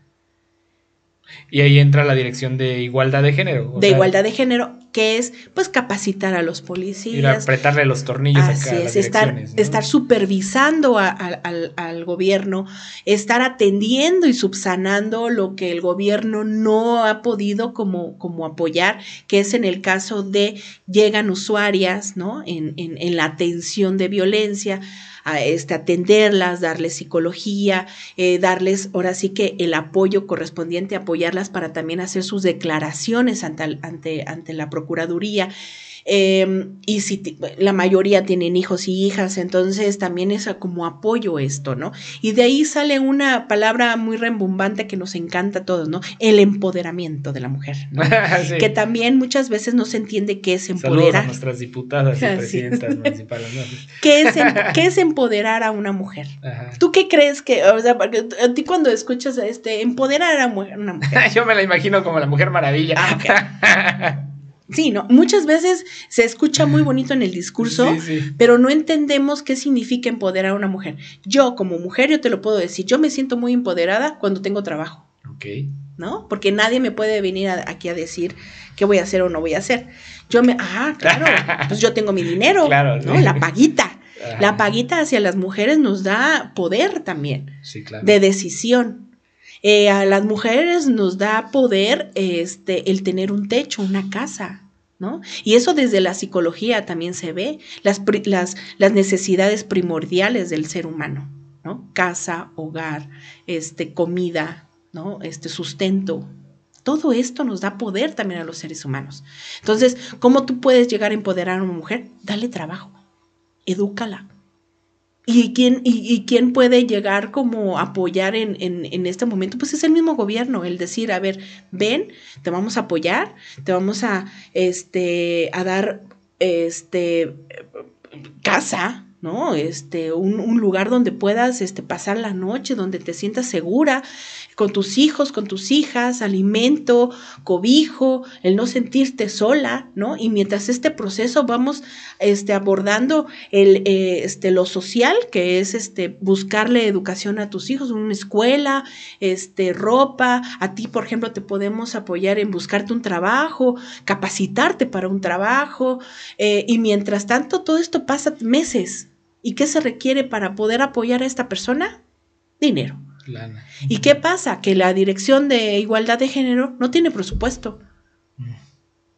A: Y ahí entra la dirección de igualdad de género.
B: De igualdad de género, que es pues capacitar a los policías. Ir
A: a apretarle los tornillos
B: Así es, estar, estar supervisando al, gobierno, estar atendiendo y subsanando lo que el gobierno no ha podido como, como apoyar, que es en el caso de llegan usuarias, ¿no? En, en, en la atención de violencia a este, atenderlas, darles psicología, eh, darles ahora sí que el apoyo correspondiente, apoyarlas para también hacer sus declaraciones ante, ante, ante la Procuraduría. Em, y si la mayoría tienen hijos y hijas, entonces también es como apoyo esto, ¿no? Y de ahí sale una palabra muy rembumbante que nos encanta a todos, ¿no? El empoderamiento de la mujer, ¿no? Que también muchas veces no se entiende qué es empoderar.
A: a nuestras diputadas y presidentas municipales, ¿no?
B: ¿Qué es, em, ¿Qué es empoderar a una mujer? ¿Tú qué crees que, o sea, porque a ti cuando escuchas este, empoderar a una mujer?
A: Yo me la imagino como la mujer maravilla.
B: Ah, Sí, ¿no? Muchas veces se escucha muy bonito en el discurso, pero no entendemos qué significa empoderar a una mujer. Yo, como mujer, yo te lo puedo decir, yo me siento muy empoderada cuando tengo trabajo.
A: Ok.
B: ¿No? Porque nadie me puede venir aquí a decir qué voy a hacer o no voy a hacer. Yo me, ah, claro, pues yo tengo mi dinero, claro, ¿no? La paguita. La paguita hacia las mujeres nos da poder también.
A: Sí, claro.
B: De decisión. Eh, a las mujeres nos da poder este, el tener un techo, una casa, ¿no? Y eso desde la psicología también se ve, las, necesidades primordiales del ser humano, ¿no? Casa, hogar, este, comida, ¿no? Este, sustento. Todo esto nos da poder también a los seres humanos. Entonces, ¿cómo tú puedes llegar a empoderar a una mujer? Dale trabajo, edúcala, ¿Y quién, y, quién puede llegar como apoyar en, en, este momento? Pues es el mismo gobierno, el decir, a ver, ven, te vamos a apoyar, te vamos a, este, a dar este, casa, ¿no? Este, un, un, lugar donde puedas este, pasar la noche, donde te sientas segura, con tus hijos, con tus hijas, alimento, cobijo, el no sentirte sola, ¿no? Y mientras este proceso vamos este, abordando el, eh, este, lo social, que es este, buscarle educación a tus hijos, una escuela, este, ropa, a ti, por ejemplo, te podemos apoyar en buscarte un trabajo, capacitarte para un trabajo, eh, y mientras tanto todo esto pasa meses. ¿Y qué se requiere para poder apoyar a esta persona? Dinero. ¿Y qué pasa? Que la Dirección de Igualdad de Género no tiene presupuesto.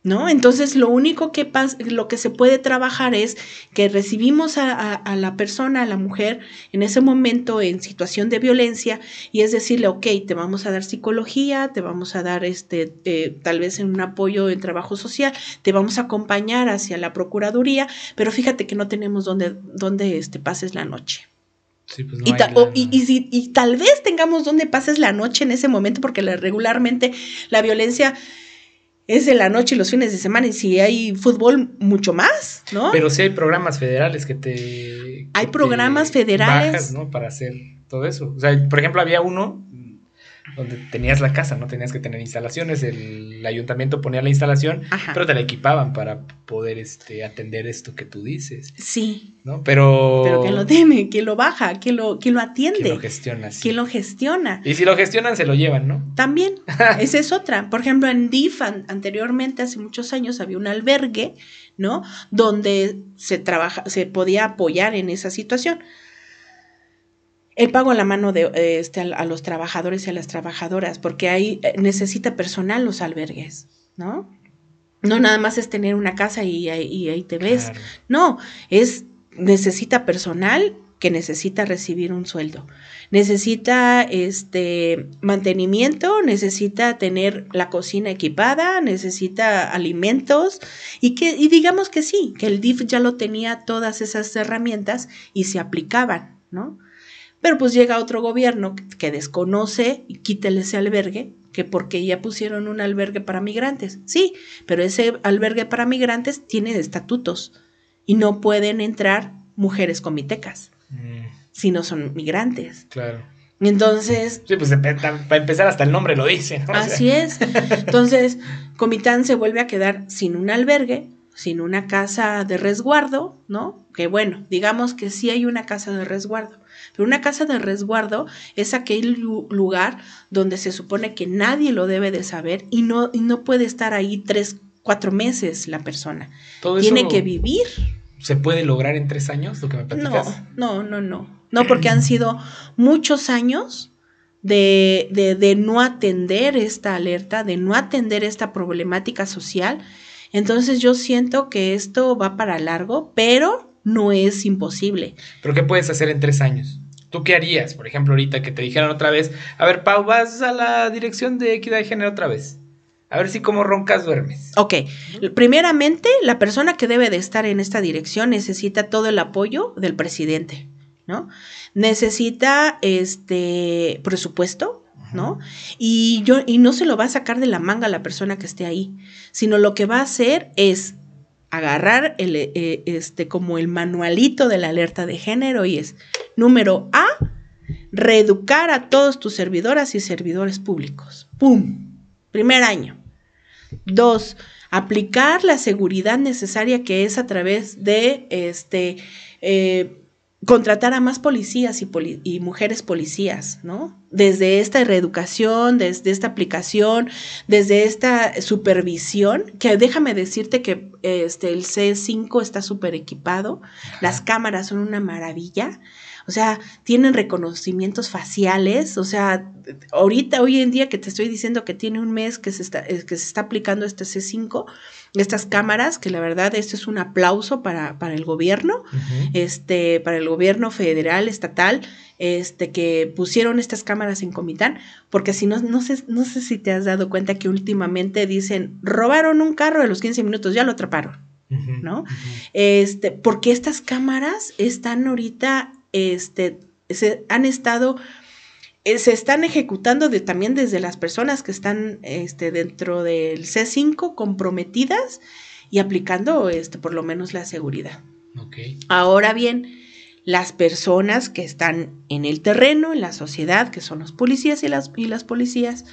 B: ¿No? Entonces lo único que pasa, lo que se puede trabajar es que recibimos a, la persona, a la mujer, en ese momento en situación de violencia, y es decirle, ok, te vamos a dar psicología, te vamos a dar este, eh, tal vez en un apoyo en trabajo social, te vamos a acompañar hacia la Procuraduría, pero fíjate que no tenemos donde, donde este, pases la noche. Pues y, tal vez tengamos donde pases la noche en ese momento, porque regularmente la violencia es de la noche y los fines de semana, y si hay fútbol, mucho más, ¿no?
A: Pero sí hay programas federales que te...
B: hay programas federales.
A: ¿no? Para hacer todo eso. O sea, por ejemplo, había uno donde tenías la casa, no tenías que tener instalaciones, el ayuntamiento ponía la instalación, pero te la equipaban para poder este, atender esto que tú dices.
B: Sí.
A: ¿No? Pero...
B: Pero ¿quién lo tiene? ¿Quién lo baja? ¿Quién lo, quién lo atiende? ¿Quién
A: lo gestiona?
B: ¿Quién lo gestiona?
A: Y si lo gestionan, se lo llevan, ¿no?
B: También, esa es otra. Por ejemplo, en DIF anteriormente, hace muchos años, había un albergue, ¿no? Donde se, trabaja, se podía apoyar en esa situación el pago a la mano de este, a, los trabajadores y a las trabajadoras, porque ahí eh, necesita personal los albergues, ¿no? No nada más es tener una casa y, ahí te ves. No, es necesita personal que necesita recibir un sueldo. Necesita este mantenimiento, necesita tener la cocina equipada, necesita alimentos y que y digamos que sí, que el DIF ya lo tenía todas esas herramientas y se aplicaban, ¿no? Pero pues llega otro gobierno que desconoce y quítale ese albergue, que porque ya pusieron un albergue para migrantes. Sí, pero ese albergue para migrantes tiene estatutos y no pueden entrar mujeres comitecas mm. si no son migrantes.
A: Claro.
B: Entonces.
A: Sí, pues para empezar, hasta el nombre lo dice.
B: Así es. Entonces, Comitán se vuelve a quedar sin un albergue, sin una casa de resguardo, ¿no? Que bueno, digamos que sí hay una casa de resguardo. Pero una casa de resguardo es aquel lugar donde se supone que nadie lo debe de saber y no, y no puede estar ahí tres, cuatro meses la persona. Tiene que vivir.
A: ¿Se puede lograr en tres años lo que me
B: platicas? No, no, no, no. No, porque han sido muchos años de, de, de no atender esta alerta, de no atender esta problemática social. Entonces yo siento que esto va para largo, pero no es imposible.
A: ¿Pero qué puedes hacer en tres años? ¿Tú qué harías, por ejemplo, ahorita que te dijeran otra vez, a ver, Pau, vas a la dirección de equidad de género otra vez? A ver si como roncas duermes.
B: Ok, primeramente, la persona que debe de estar en esta dirección necesita todo el apoyo del presidente. ¿no? Necesita este presupuesto, ¿no? Y yo y no se lo va a sacar de la manga a la persona que esté ahí, sino lo que va a hacer es agarrar el, eh, este como el manualito de la alerta de género y es número A, reeducar a todos tus servidoras y servidores públicos. ¡Pum! Primer año. Dos, aplicar la seguridad necesaria que es a través de este eh, contratar a más policías y, mujeres policías, ¿no? Desde esta reeducación, desde esta aplicación, desde esta supervisión, que déjame decirte que este, el C5 está súper equipado, las cámaras son una maravilla, o sea, tienen reconocimientos faciales, o sea, ahorita, hoy en día que te estoy diciendo que tiene un mes que se está, que se está aplicando este C5, estas cámaras, que la verdad esto es un aplauso para, para el gobierno, este, para el gobierno federal, estatal, este, que pusieron estas cámaras en Comitán, porque si no, no sé, no sé si te has dado cuenta que últimamente dicen, robaron un carro de los 15 minutos, ya lo atraparon, ¿no? Este, porque estas cámaras están ahorita, este, se han estado se están ejecutando de, también desde las personas que están este, dentro del C5 comprometidas y aplicando este, por lo menos la seguridad. Ahora bien, las personas que están en el terreno, en la sociedad, que son los policías y las, y las policías,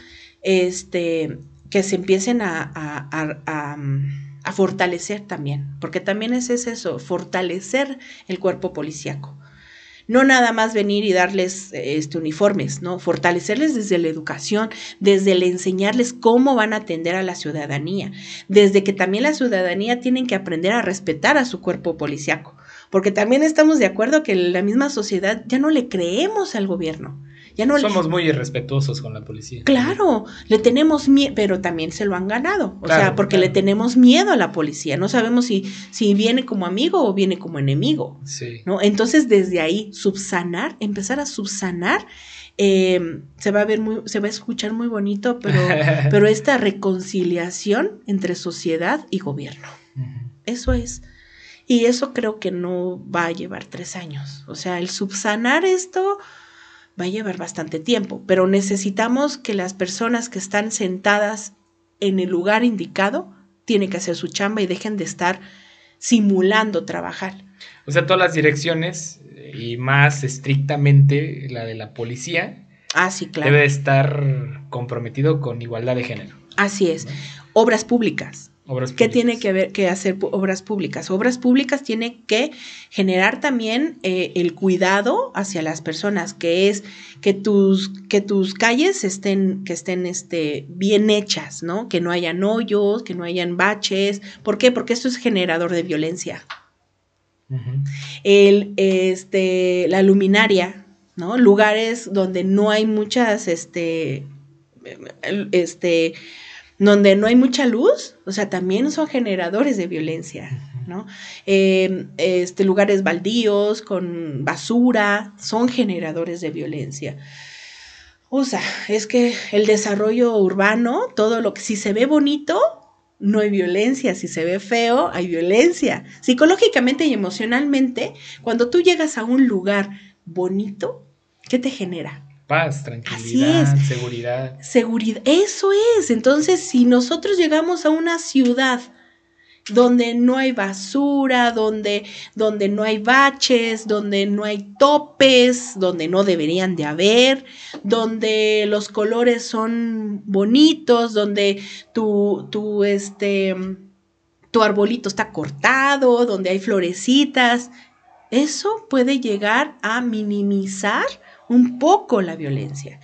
B: este, que se empiecen a, a, fortalecer también, porque también es eso, fortalecer el cuerpo policíaco no nada más venir y darles este, uniformes, ¿no? Fortalecerles desde la educación, desde el enseñarles cómo van a atender a la ciudadanía, desde que también la ciudadanía tienen que aprender a respetar a su cuerpo policiaco, porque también estamos de acuerdo que la misma sociedad ya no le creemos al gobierno. Ya no
A: Somos muy irrespetuosos con la policía.
B: Claro, le tenemos miedo, pero también se lo han ganado. O sea, porque le tenemos miedo a la policía. No sabemos si, si viene como amigo o viene como enemigo. Sí. ¿no? Entonces, desde ahí, subsanar, empezar a subsanar. Eh, se va a ver muy, se va a escuchar muy bonito, pero, pero esta reconciliación entre sociedad y gobierno. Eso es. Y eso creo que no va a llevar tres años. O sea, el subsanar esto va a llevar bastante tiempo, pero necesitamos que las personas que están sentadas en el lugar indicado tienen que hacer su chamba y dejen de estar simulando trabajar.
A: O sea, todas las direcciones y más estrictamente la de la policía.
B: Ah, sí, claro.
A: Debe estar comprometido con igualdad de género.
B: Así es. Obras públicas. ¿Qué tiene que ver que hacer obras públicas? Obras públicas tiene que generar también eh, el cuidado hacia las personas, que es que tus, que tus calles estén, que estén este, bien hechas, ¿no? Que no hayan hoyos, que no hayan baches. ¿Por qué? Porque esto es generador de violencia. El, este, la luminaria, ¿no? Lugares donde no hay muchas, este, este, donde no hay mucha luz, o sea, también son generadores de violencia, ¿no? Em, este, lugares baldíos con basura son generadores de violencia. O sea, es que el desarrollo urbano, todo lo que si se ve bonito, no hay violencia, si se ve feo, hay violencia. Psicológicamente y emocionalmente, cuando tú llegas a un lugar bonito, ¿qué te genera?
A: Paz, tranquilidad, seguridad.
B: Seguridad, eso es. Entonces, si nosotros llegamos a una ciudad donde no hay basura, donde, donde no hay baches, donde no hay topes, donde no deberían de haber, donde los colores son bonitos, donde tu, tu, este, tu arbolito está cortado, donde hay florecitas. Eso puede llegar a minimizar un poco la violencia.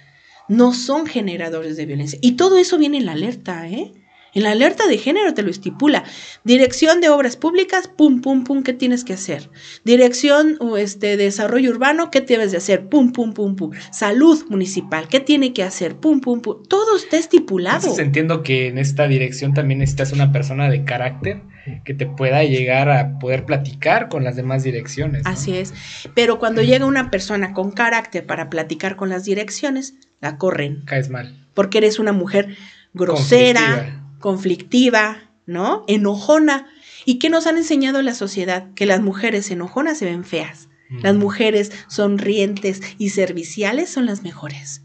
B: No son generadores de violencia. Y todo eso viene en la alerta, ¿eh? En la alerta de género te lo estipula. Dirección de obras públicas, pum, pum, pum, ¿qué tienes que hacer? Dirección este, de desarrollo urbano, ¿qué debes de hacer? Pum, pum, pum, pum. Salud municipal, ¿qué tiene que hacer? Pum, pum, pum. Todo está estipulado.
A: Entonces entiendo que en esta dirección también necesitas una persona de carácter que te pueda llegar a poder platicar con las demás direcciones.
B: Así es. Pero cuando llega una persona con carácter para platicar con las direcciones, la corren.
A: Caes mal.
B: Porque eres una mujer grosera conflictiva, ¿no? Enojona. ¿Y qué nos han enseñado en la sociedad? Que las mujeres enojonas se ven feas. Las mujeres sonrientes y serviciales son las mejores.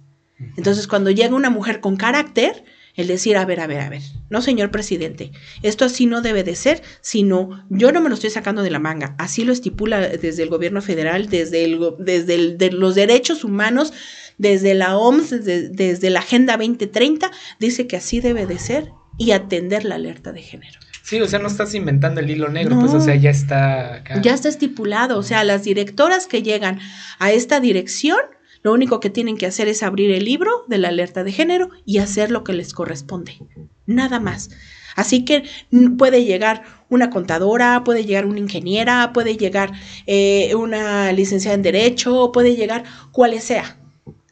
B: Entonces, cuando llega una mujer con carácter, el decir, a ver, a ver, a ver, no, señor presidente, esto así no debe de ser, sino yo no me lo estoy sacando de la manga, así lo estipula desde el gobierno federal, desde, el, desde los derechos humanos, desde la OMS, desde, desde la Agenda 2030, dice que así debe de ser y atender la alerta de género.
A: Sí, o sea, no estás inventando el hilo negro, pues o sea, ya está acá.
B: Ya está estipulado, o sea, las directoras que llegan a esta dirección, lo único que tienen que hacer es abrir el libro de la alerta de género y hacer lo que les corresponde. Nada más. Así que puede llegar una contadora, puede llegar una ingeniera, puede llegar eh, una licenciada en Derecho, puede llegar cual sea.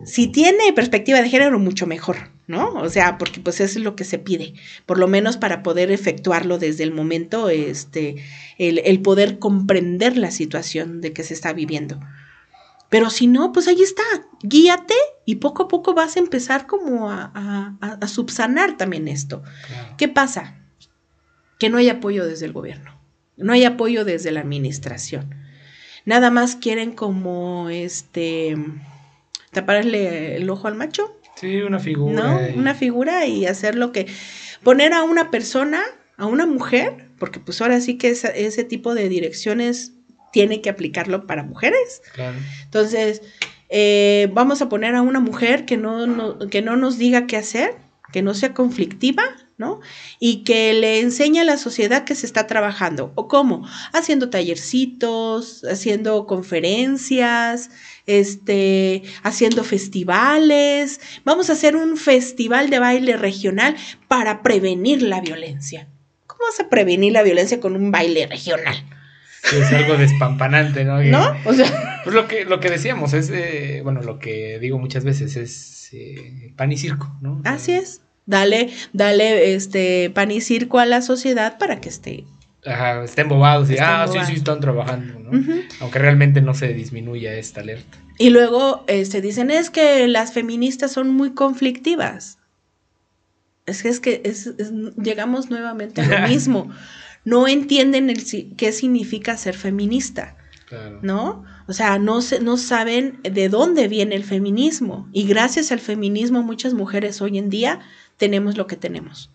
B: Si tiene perspectiva de género, mucho mejor. ¿no? O sea, porque pues eso es lo que se pide, por lo menos para poder efectuarlo desde el momento, este, el, poder comprender la situación de que se está viviendo. Pero si no, pues ahí está, guíate y poco a poco vas a empezar como a, a, subsanar también esto. ¿Qué pasa? Que no hay apoyo desde el gobierno, no hay apoyo desde la administración. Nada más quieren como este taparle el ojo al macho
A: Sí, una figura.
B: ¿No? Una figura y hacer lo que... Poner a una persona, a una mujer, porque pues ahora sí que ese tipo de direcciones tiene que aplicarlo para mujeres. Claro. Entonces, eh, vamos a poner a una mujer que no, que no nos diga qué hacer, que no sea conflictiva, ¿no? Y que le enseñe a la sociedad que se está trabajando. ¿O cómo? Haciendo tallercitos, haciendo conferencias, este, haciendo festivales. Vamos a hacer un festival de baile regional para prevenir la violencia. ¿Cómo vas a prevenir la violencia con un baile regional?
A: Es algo despampanante, ¿no? ¿No? O sea. Pues lo que, lo que decíamos es, eh, bueno, lo que digo muchas veces es eh, pan y circo, ¿no?
B: Así es. Dale, dale este pan y circo a la sociedad para que esté
A: Ajá, estén bobados y, ah, sí, sí, están trabajando, ¿no? Aunque realmente no se disminuya esta alerta.
B: Y luego este, dicen, es que las feministas son muy conflictivas. Es que, es que llegamos nuevamente a lo mismo. No entienden el, qué significa ser feminista. ¿No? O sea, no, se, no saben de dónde viene el feminismo. Y gracias al feminismo muchas mujeres hoy en día tenemos lo que tenemos.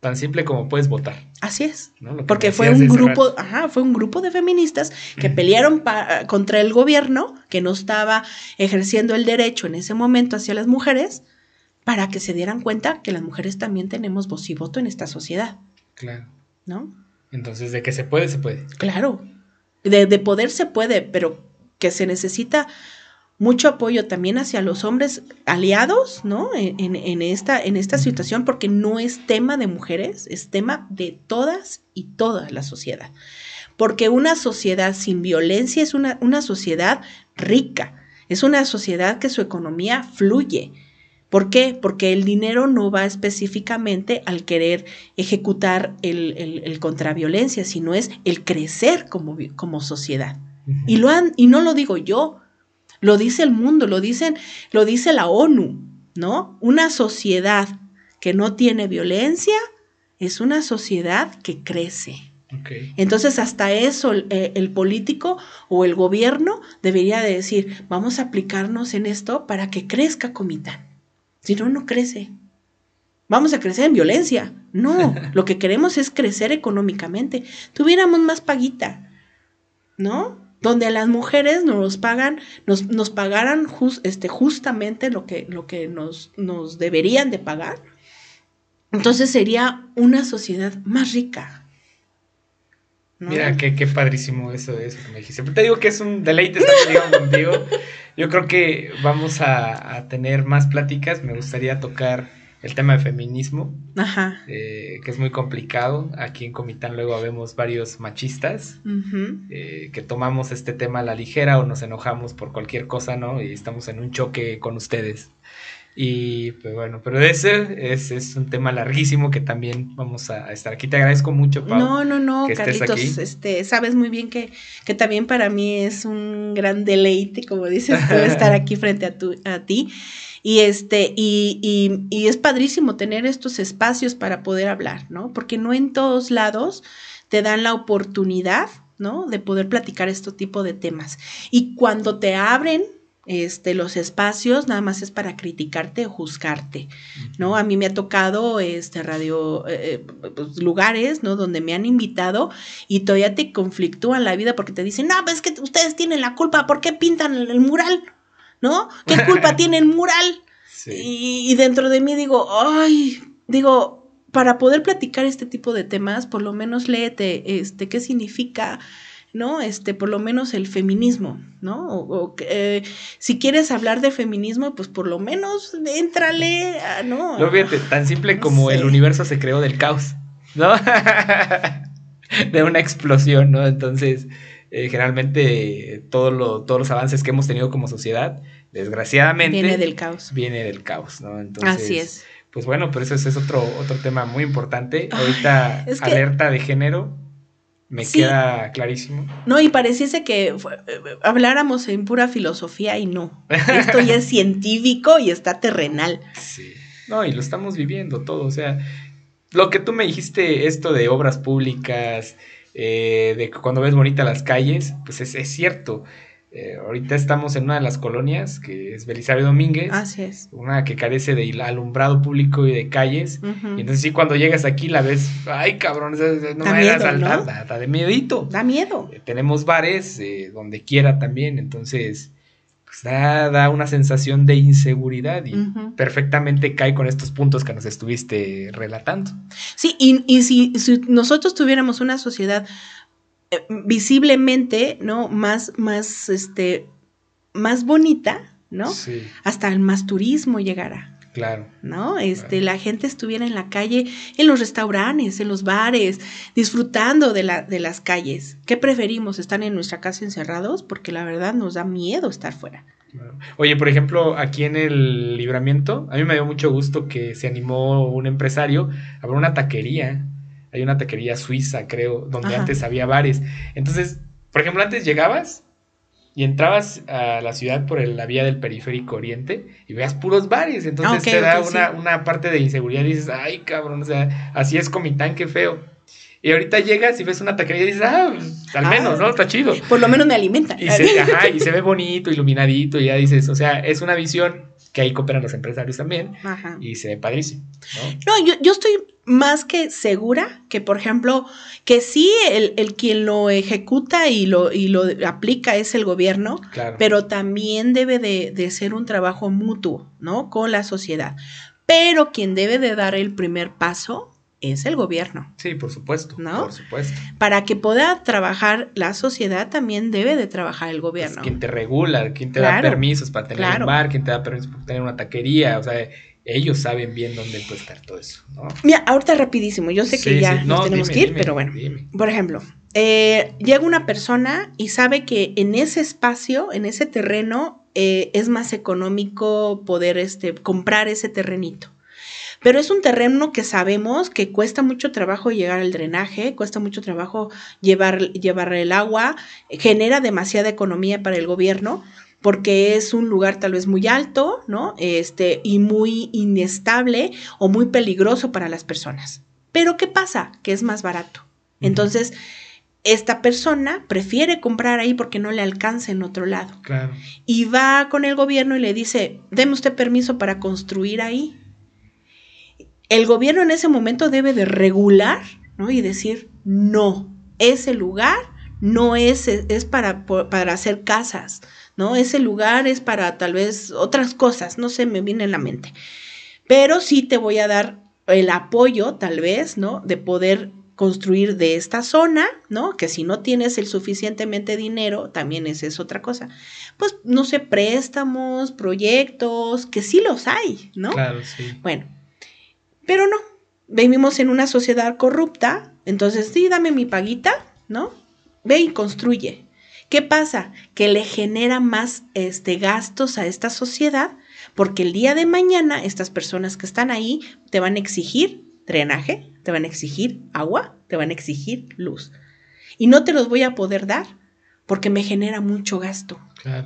A: Tan simple como puedes votar.
B: Así es. Porque fue un grupo, ajá, fue un grupo de feministas que pelearon contra el gobierno que no estaba ejerciendo el derecho en ese momento hacia las mujeres para que se dieran cuenta que las mujeres también tenemos voz y voto en esta sociedad.
A: Claro. ¿No? Entonces, de que se puede, se puede.
B: Claro. De, de poder se puede, pero que se necesita mucho apoyo también hacia los hombres aliados, ¿no? En, esta, en esta situación, porque no es tema de mujeres, es tema de todas y toda la sociedad. Porque una sociedad sin violencia es una, una sociedad rica, es una sociedad que su economía fluye. ¿Por qué? Porque el dinero no va específicamente al querer ejecutar el, el, contraviolencia, sino es el crecer como, como sociedad. y, lo han, y no lo digo yo, lo dice el mundo, lo, dicen, lo dice la ONU, ¿no? Una sociedad que no tiene violencia es una sociedad que crece. Entonces, hasta eso eh, el, político o el gobierno debería de decir, vamos a aplicarnos en esto para que crezca Comitán. Si no, no crece. vamos a crecer en violencia. No, lo que queremos es crecer económicamente. Tuviéramos más paguita, ¿no? Donde las mujeres nos pagan, nos, nos pagaran este, justamente lo que, lo que nos, nos deberían de pagar. Entonces sería una sociedad más rica.
A: Mira, qué, qué padrísimo eso, eso que me dijiste. te digo que es un deleite estar contigo. Yo creo que vamos a, a tener más pláticas. Me gustaría tocar el tema de feminismo, Ajá. Eh, que es muy complicado. Aquí en Comitán luego vemos varios machistas eh, que tomamos este tema a la ligera o nos enojamos por cualquier cosa, ¿no? Y estamos en un choque con ustedes. Y pues bueno, pero ese es, es, un tema larguísimo que también vamos a estar aquí. Te agradezco mucho, Pau.
B: No, no, no, Carlitos, este, sabes muy bien que, que también para mí es un gran deleite, como dices tú, estar aquí frente a, tu, a ti. Y, este, y, y, y, es padrísimo tener estos espacios para poder hablar, ¿no? Porque no en todos lados te dan la oportunidad, ¿no? De poder platicar este tipo de temas. Y cuando te abren este, los espacios nada más es para criticarte o juzgarte, ¿no? A mí me ha tocado este, radio, eh, eh, pues, lugares, ¿no? Donde me han invitado y todavía te conflictúan la vida porque te dicen, no, pues es que ustedes tienen la culpa, ¿por qué pintan el mural? ¿no? ¿Qué culpa tiene el mural? Y, dentro de mí digo, ay, digo, para poder platicar este tipo de temas, por lo menos léete, este, qué significa, ¿no? Este, por lo menos el feminismo, ¿no? O, eh, si quieres hablar de feminismo, pues por lo menos éntrale, a, ¿no?
A: No, fíjate, tan simple como el universo se creó del caos, ¿no? de una explosión, ¿no? Entonces, eh, generalmente todo lo, todos los avances que hemos tenido como sociedad, desgraciadamente...
B: Viene del caos.
A: Viene del caos, ¿no? Entonces, Así es. Pues bueno, pero eso es, otro, otro tema muy importante. Ahorita, alerta de género, me queda clarísimo.
B: No, y pareciese que eh, habláramos en pura filosofía y no. Esto ya es científico y está terrenal.
A: Sí. No, y lo estamos viviendo todo. O sea, lo que tú me dijiste, esto de obras públicas, eh, de cuando ves bonita las calles, pues es, cierto. Eh, ahorita estamos en una de las colonias, que es Belisario Domínguez.
B: Así es.
A: Una que carece de alumbrado público y de calles. Y entonces sí, cuando llegas aquí la ves, ay cabrón, no me vayas a saltar, da, de miedito.
B: Da miedo.
A: Eh, tenemos bares donde quiera también, entonces pues da, una sensación de inseguridad y perfectamente cae con estos puntos que nos estuviste relatando.
B: Sí, y, si, nosotros tuviéramos una sociedad eh, visiblemente, ¿no? Más, más, este, más bonita, ¿no? Sí. Hasta el más turismo llegará.
A: Claro.
B: ¿No? Este, la gente estuviera en la calle, en los restaurantes, en los bares, disfrutando de, la, de las calles. ¿Qué preferimos? ¿Estar en nuestra casa encerrados? Porque la verdad nos da miedo estar fuera.
A: Oye, por ejemplo, aquí en el libramiento, a mí me dio mucho gusto que se animó un empresario a abrir una taquería. Hay una taquería suiza, creo, donde antes había bares. Entonces, por ejemplo, antes llegabas y entrabas a la ciudad por la vía del periférico oriente y veas puros bares. Entonces te da una, parte de inseguridad y dices, ay cabrón, o sea, así es Comitán, qué feo. Y ahorita llegas y ves una taquería y dices, ah, pues, al menos, ¿no? Está chido.
B: Por lo menos me alimenta.
A: Y se, ajá, y se ve bonito, iluminadito, y ya dices, o sea, es una visión que ahí cooperan los empresarios también. Ajá. Y se ve padrísimo.
B: No, no yo, yo estoy más que segura que, por ejemplo, que sí, el, el, quien lo ejecuta y lo, y lo aplica es el gobierno, pero también debe de, de, ser un trabajo mutuo, ¿no? Con la sociedad. Pero quien debe de dar el primer paso es el gobierno.
A: Sí, por supuesto. ¿No? Por supuesto.
B: Para que pueda trabajar la sociedad, también debe de trabajar el gobierno.
A: Pues quien te regula, quien te da permisos para tener un bar, quien te da permisos para tener una taquería, o sea, ellos saben bien dónde puede estar todo eso, ¿no?
B: Mira, ahorita rapidísimo, yo sé que ya nos tenemos que ir, pero bueno. Por ejemplo, eh, llega una persona y sabe que en ese espacio, en ese terreno, eh, es más económico poder este, comprar ese terrenito. Pero es un terreno que sabemos que cuesta mucho trabajo llegar al drenaje, cuesta mucho trabajo llevar, llevar el agua, genera demasiada economía para el gobierno porque es un lugar tal vez muy alto, ¿no? Este, y muy inestable o muy peligroso para las personas. Pero ¿qué pasa? Que es más barato. Entonces, esta persona prefiere comprar ahí porque no le alcanza en otro lado.
A: Claro.
B: Y va con el gobierno y le dice, deme usted permiso para construir ahí. el gobierno en ese momento debe de regular, ¿no? Y decir, no, ese lugar no es, es para, para hacer casas, ¿no? Ese lugar es para tal vez otras cosas, no sé, me viene en la mente. Pero sí te voy a dar el apoyo, tal vez, ¿no? De poder construir de esta zona, ¿no? Que si no tienes el suficientemente dinero, también esa es otra cosa. Pues, no sé, préstamos, proyectos, que sí los hay, ¿no?
A: Claro, sí.
B: Bueno, pero no, vivimos en una sociedad corrupta, entonces sí, dame mi paguita, ¿no? Ve y construye. ¿Qué pasa? Que le genera más este, gastos a esta sociedad porque el día de mañana estas personas que están ahí te van a exigir drenaje, te van a exigir agua, te van a exigir luz. Y no te los voy a poder dar porque me genera mucho gasto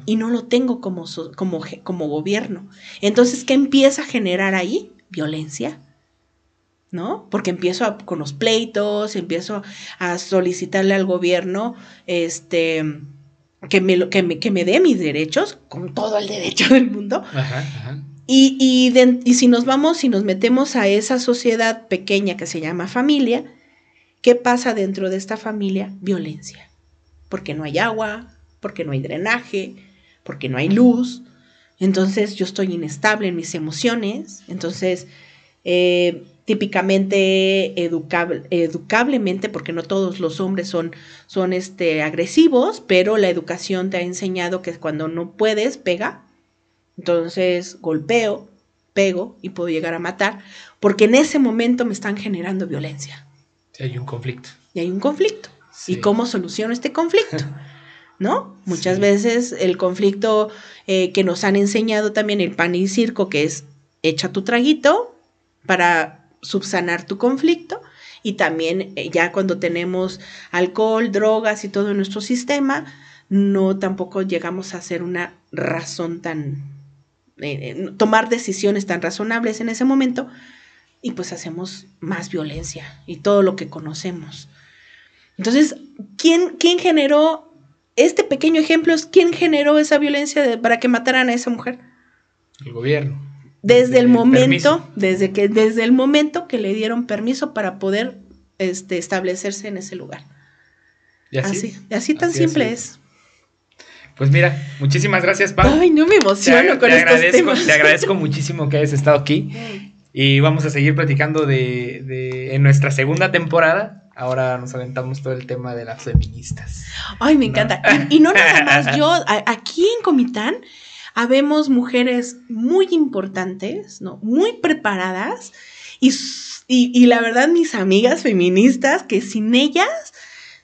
B: y no lo tengo como, como, como gobierno. Entonces, ¿qué empieza a generar ahí? Violencia ¿no? Porque empiezo con los pleitos, empiezo a solicitarle al gobierno, este, que me, que me, que me dé mis derechos, con todo el derecho del mundo. Y, y, si nos vamos, si nos metemos a esa sociedad pequeña que se llama familia, ¿qué pasa dentro de esta familia? Violencia. Porque no hay agua, porque no hay drenaje, porque no hay luz. Entonces yo estoy inestable en mis emociones. Entonces, eh, típicamente educable, educablemente, porque no todos los hombres son, son este, agresivos, pero la educación te ha enseñado que cuando no puedes, pega. Entonces golpeo, pego y puedo llegar a matar, porque en ese momento me están generando violencia.
A: Sí, hay un conflicto.
B: Y hay un conflicto. ¿Y cómo soluciono este conflicto? ¿No? Muchas veces el conflicto eh, que nos han enseñado también el pan y circo, que es echa tu traguito para subsanar tu conflicto y también eh, ya cuando tenemos alcohol, drogas y todo en nuestro sistema, no tampoco llegamos a hacer una razón tan, eh, eh, tomar decisiones tan razonables en ese momento y pues hacemos más violencia y todo lo que conocemos. Entonces, ¿quién, quién generó, este pequeño ejemplo es quién generó esa violencia para que mataran a esa mujer?
A: El gobierno
B: desde el momento, desde que, desde el momento que le dieron permiso para poder este, establecerse en ese lugar.
A: ¿Y así?
B: Así, tan simple es.
A: Pues mira, muchísimas gracias, Pau.
B: Ay, no me emociono con te estos
A: agradezco, Te agradezco muchísimo que hayas estado aquí. Mm. Y vamos a seguir platicando de, de, en nuestra segunda temporada. Ahora nos aventamos todo el tema de las feministas.
B: Ay, me encanta. Y, y, no nada más yo, aquí en Comitán habemos mujeres muy importantes, ¿no? Muy preparadas y, y, la verdad mis amigas feministas, que sin ellas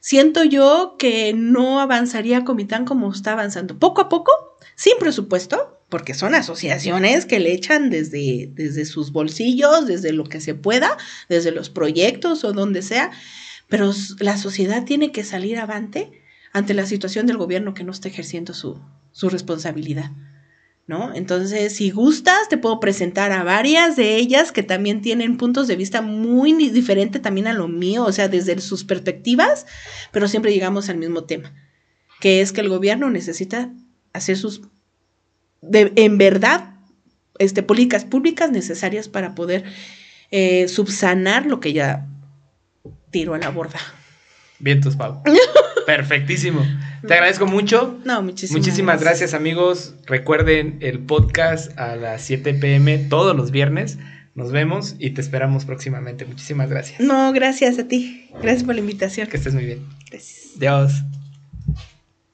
B: siento yo que no avanzaría Comitán como está avanzando. Poco a poco, sin presupuesto, porque son asociaciones que le echan desde, desde sus bolsillos, desde lo que se pueda, desde los proyectos o donde sea, pero la sociedad tiene que salir avante ante la situación del gobierno que no está ejerciendo su, su responsabilidad. ¿No? Entonces, si gustas, te puedo presentar a varias de ellas que también tienen puntos de vista muy diferentes también a lo mío, o sea, desde sus perspectivas, pero siempre llegamos al mismo tema, que es que el gobierno necesita hacer sus, de, en verdad, este, políticas públicas necesarias para poder eh, subsanar lo que ya tiro a la borda.
A: Vientos, Pau. Perfectísimo. Te agradezco mucho.
B: No, muchísimas,
A: muchísimas gracias. amigos. Recuerden el podcast a las 7 pm todos los viernes. Nos vemos y te esperamos próximamente. Muchísimas gracias.
B: No, gracias a ti. Gracias por la invitación.
A: Que estés muy bien.
B: Gracias.
A: Adiós.